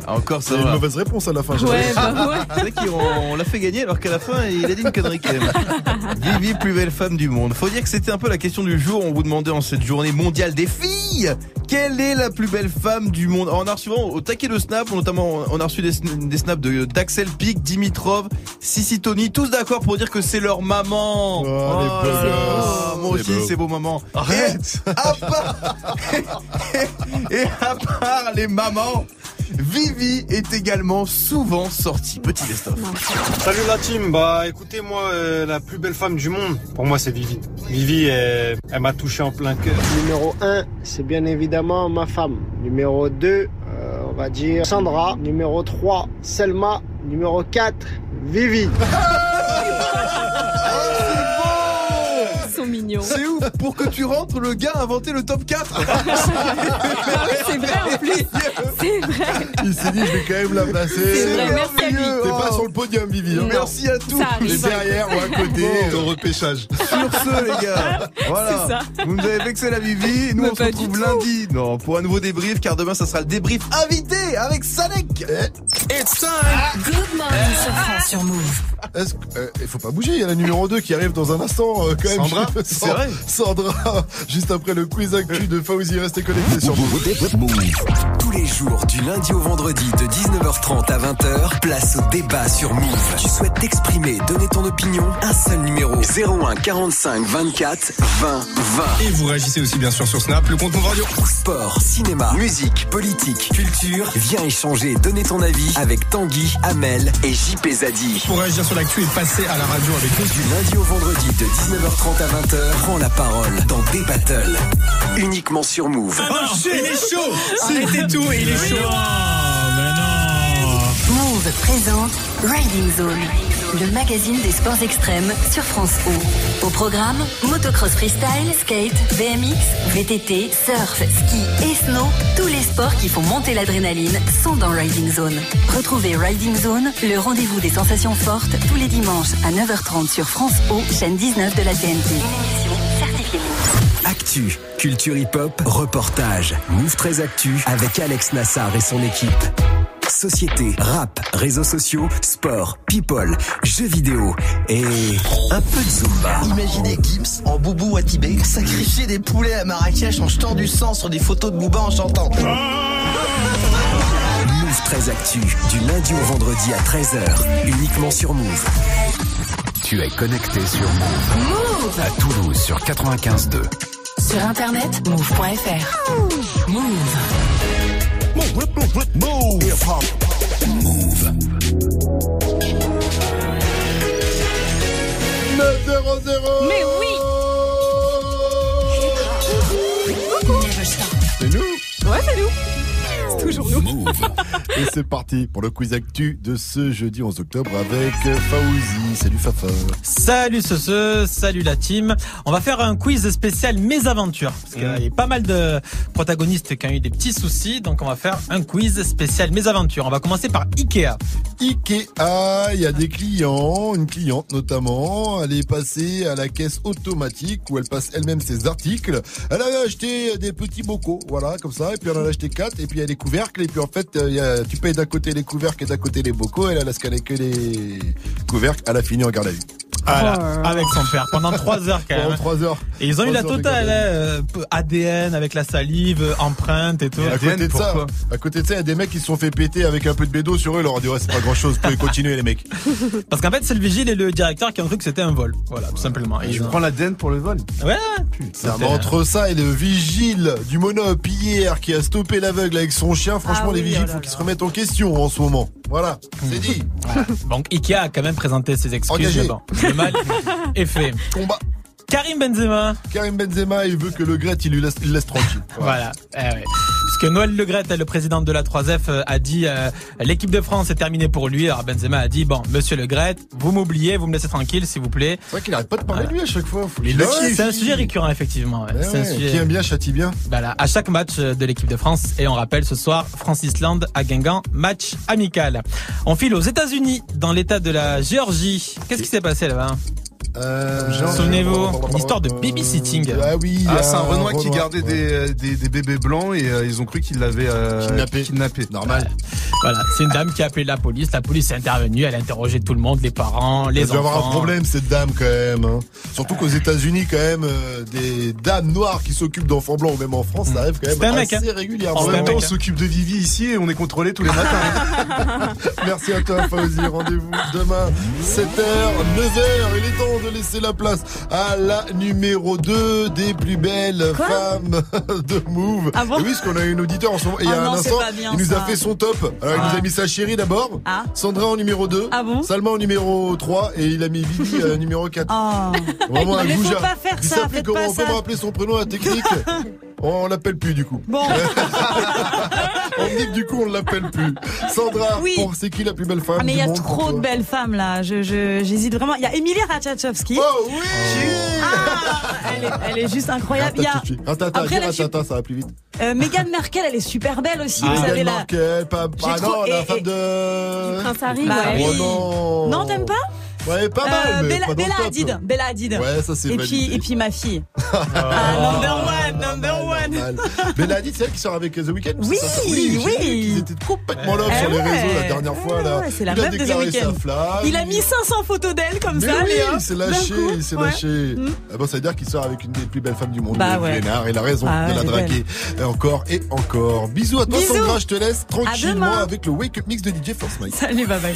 encore ça C'est une va. mauvaise réponse à la fin. Ouais, bah ouais. C'est vrai qu'on l'a fait gagner alors qu'à la fin il a dit une connerie quand même. Vivi, plus belle femme du monde. Faut dire que c'était un peu la question du jour. On vous demandait en cette journée mondiale des filles, quelle est la plus belle femme du monde? Alors, On a reçu vraiment au taquet de snap, notamment on a reçu des, sn- des snaps de d'Axel Pic, Dimitrov, Sissi Tony, tous d'accord pour dire que c'est leur maman. Oh, les beaux là là, gosses. moi C'est aussi beau. c'est beau maman. Arrête. Et à part, et à part les mamans. Vivi est également souvent sortie. Petit best-of. Salut la team, bah écoutez moi euh, la plus belle femme du monde, pour moi c'est Vivi. Vivi elle, elle m'a touché en plein cœur. Numéro 1, c'est bien évidemment ma femme. Numéro 2, euh, on va dire Sandra. Numéro 3, Selma. Numéro 4, Vivi. Ils sont mignons. C'est ouf Pour que tu rentres, le gars a inventé le top 4 C'est vrai en plus. C'est vrai. Il s'est dit, je vais quand même la placer. C'est vrai, merci à lui. T'es pas sur le podium, Vivi. hein. Merci à tous. Et derrière ou à côté, au repêchage. Sur ce, les gars, voilà. Vous nous avez vexé la Vivi. Nous, Mais on se retrouve lundi non, pour un nouveau débrief, car demain, ça sera le débrief invité avec Salek. It's time. Good morning, sur Move. Euh, il faut pas bouger, il y a la numéro 2 qui arrive dans un instant euh, quand même. Sandra C'est vrai Sandra, juste après le quiz actu de Fauzi, restez connectés sur Move. Tous les jours, du lundi au vendredi, de 19h30 à 20h, place au débat sur Move. Tu souhaites t'exprimer, donner ton opinion Un seul numéro 01 45 24 20 20. Et vous réagissez aussi bien sûr sur Snap, le compte Move Radio. Sport, cinéma, musique, politique, culture. Viens échanger, donner ton avis avec Tanguy, Amel et JP Zadi. Pour réagir sur l'actu et passer à la radio avec nous. Du lundi au vendredi de 19h30 à 20h, prends la parole dans des battles. Uniquement sur Move. Oh, il est chaud. Arrêtez tout, il est chaud. Move présente Riding Zone, le magazine des sports extrêmes sur France O. Au programme, motocross freestyle, skate, BMX, VTT, surf, ski et snow, tous les sports qui font monter l'adrénaline sont dans Riding Zone. Retrouvez Riding Zone, le rendez-vous des sensations fortes, tous les dimanches à 9h30 sur France O, chaîne 19 de la TNT. Actu, culture hip-hop, reportage. Move 13 Actu avec Alex Nassar et son équipe. Société, rap, réseaux sociaux, sport, people, jeux vidéo et un peu de Zumba. Imaginez Gims en boubou à Tibet sacrifier des poulets à Marrakech en jetant du sang sur des photos de Booba en chantant. Move 13 Actu, du lundi au vendredi à 13h, uniquement sur Move. Tu es connecté sur Move. Move À Toulouse sur 95.2. Sur internet, move.fr. Move. Move. 9-0-0 Mais oui. C'est nous Ouais, c'est nous. C'est toujours nous. Move. Et c'est parti pour le quiz actu de ce jeudi 11 octobre avec Fauzi. Salut Fafa. Salut ce, ce, salut la team. On va faire un quiz spécial mes aventures parce qu'il y a pas mal de protagonistes qui ont eu des petits soucis, donc on va faire un quiz spécial mes aventures. On va commencer par Ikea. Ikea, il y a des clients, une cliente notamment, elle est passée à la caisse automatique où elle passe elle-même ses articles. Elle avait acheté des petits bocaux, voilà, comme ça, et puis elle en a acheté quatre, et puis y a des et puis en fait, euh, tu payes d'un côté les couvercles et d'un côté les bocaux, elle, elle a scanné que les couvercles, elle a fini en garde à vue. Voilà, Oh. avec son père pendant trois heures quand même. Pendant trois heures. Et ils ont eu la totale, hein, euh, ADN avec la salive, euh, empreinte et tout. à côté de ça, à côté de ça, il y a des mecs qui se sont fait péter avec un peu de bédo sur eux. Ils leur ont dit ouais, c'est pas grand chose, vous pouvez continuer les mecs. Parce qu'en fait, c'est le vigile et le directeur qui ont cru que c'était un vol. Voilà, tout simplement. Et Je ont- prends l'ADN pour le vol. Ouais, mais entre ça et le vigile du Monop hier qui a stoppé l'aveugle avec son chien, franchement Ah les oui, vigiles oh là faut qu'ils se remettent en question en ce moment. Voilà, c'est dit. Voilà. Donc Ikea a quand même présenté ses excuses. Engagé. le mal est fait. Combat. Karim Benzema. Karim Benzema, il veut que le Gret, il lui laisse, il laisse tranquille. Voilà. Eh ouais. Puisque Noël Le Gret, le président de la 3F, euh, a dit euh, l'équipe de France est terminée pour lui. Alors Benzema a dit bon, Monsieur Le Gret, vous m'oubliez, vous me laissez tranquille, s'il vous plaît. C'est vrai qu'il arrête pas de parler de lui à chaque fois. C'est un sujet récurrent effectivement. ouais. Ouais, C'est un ouais, sujet- Qui aime bien châtie bien. Voilà, à chaque match de l'équipe de France et on rappelle ce soir France-Islande à Guingamp, match amical. On file aux États-Unis dans l'état de la Géorgie. Qu'est-ce qui s'est passé là-bas? Euh, Souvenez-vous, une histoire de babysitting. Ah oui. Ah, a c'est un Renoir qui gardait des, des, des bébés blancs et euh, ils ont cru qu'il l'avait euh, Kidnappé. kidnappé. Normal. Voilà, c'est une dame qui a appelé la police. La police est intervenue, elle a interrogé tout le monde, les parents, les Elle doit enfants. avoir un problème cette dame quand même. hein. Surtout qu'aux États-Unis quand même, euh, des dames noires qui s'occupent d'enfants blancs ou même en France, ça arrive quand même C'est un mec, assez hein. régulièrement. En même temps, on hein. s'occupe de Vivi ici et on est contrôlé tous les matins. Merci à toi Fauzi, rendez-vous demain 7h, 9h, il est temps de laisser la place à la numéro 2 des plus belles Quoi femmes de Move. Ah bon Et oui, parce qu'on a une auditeur en ce moment, et il y a Oh un instant, bien, il nous a fait son top. Alors il Ah. nous a mis sa chérie d'abord, Ah. Sandra en numéro 2, Ah bon Salma en numéro 3 et il a mis Vivi euh, numéro 4. Oh. Vraiment un Mais faut goujat. pas faire Il ça, comment on peut rappeler son prénom à la technique On l'appelle plus du coup. Bon. On me dit que du coup on l'appelle plus. Sandra, Oui. pour- c'est qui la plus belle femme Ah mais il du y a trop de belles femmes là, je je- j'hésite vraiment. Il y a Emilie Ratajkowski. Oh oui Ah, elle, est, elle est juste incroyable. Il y a Ratata, Après, ratata, ça va plus vite. euh, Meghan Merkel, elle est super belle aussi. Ah, vous savez Meghan là. Markle, pas, ah trop- non, la femme et- de... Prince Harry, Bah ouais. Oh oui. non Non, t'aimes pas? Ouais, pas mal, Euh, mais Bella, pas dans le Bella. Hadid. Bella Hadid. Ouais, ça, c'est et validé. puis, et puis ma fille. ah, number one, number one. Mal. Bella Hadid, c'est elle qui sort avec The Weeknd Oui, oui. vu qu'ils étaient complètement love Eh sur les réseaux la dernière fois. Là. Ouais, c'est la meuf de The Weeknd. Il a mis 500 photos d'elle comme ça, oui, il s'est lâché, il s'est lâché. Mm. Ah bon, ça veut dire qu'il sort avec une des plus belles femmes du monde, Bah ouais. Il a raison Ah de la draguer. Encore et encore. Bisous à toi. Sandra. Je te laisse tranquillement demain. avec le Wake Up Mix de DJ Force Mike. Salut, bye bye.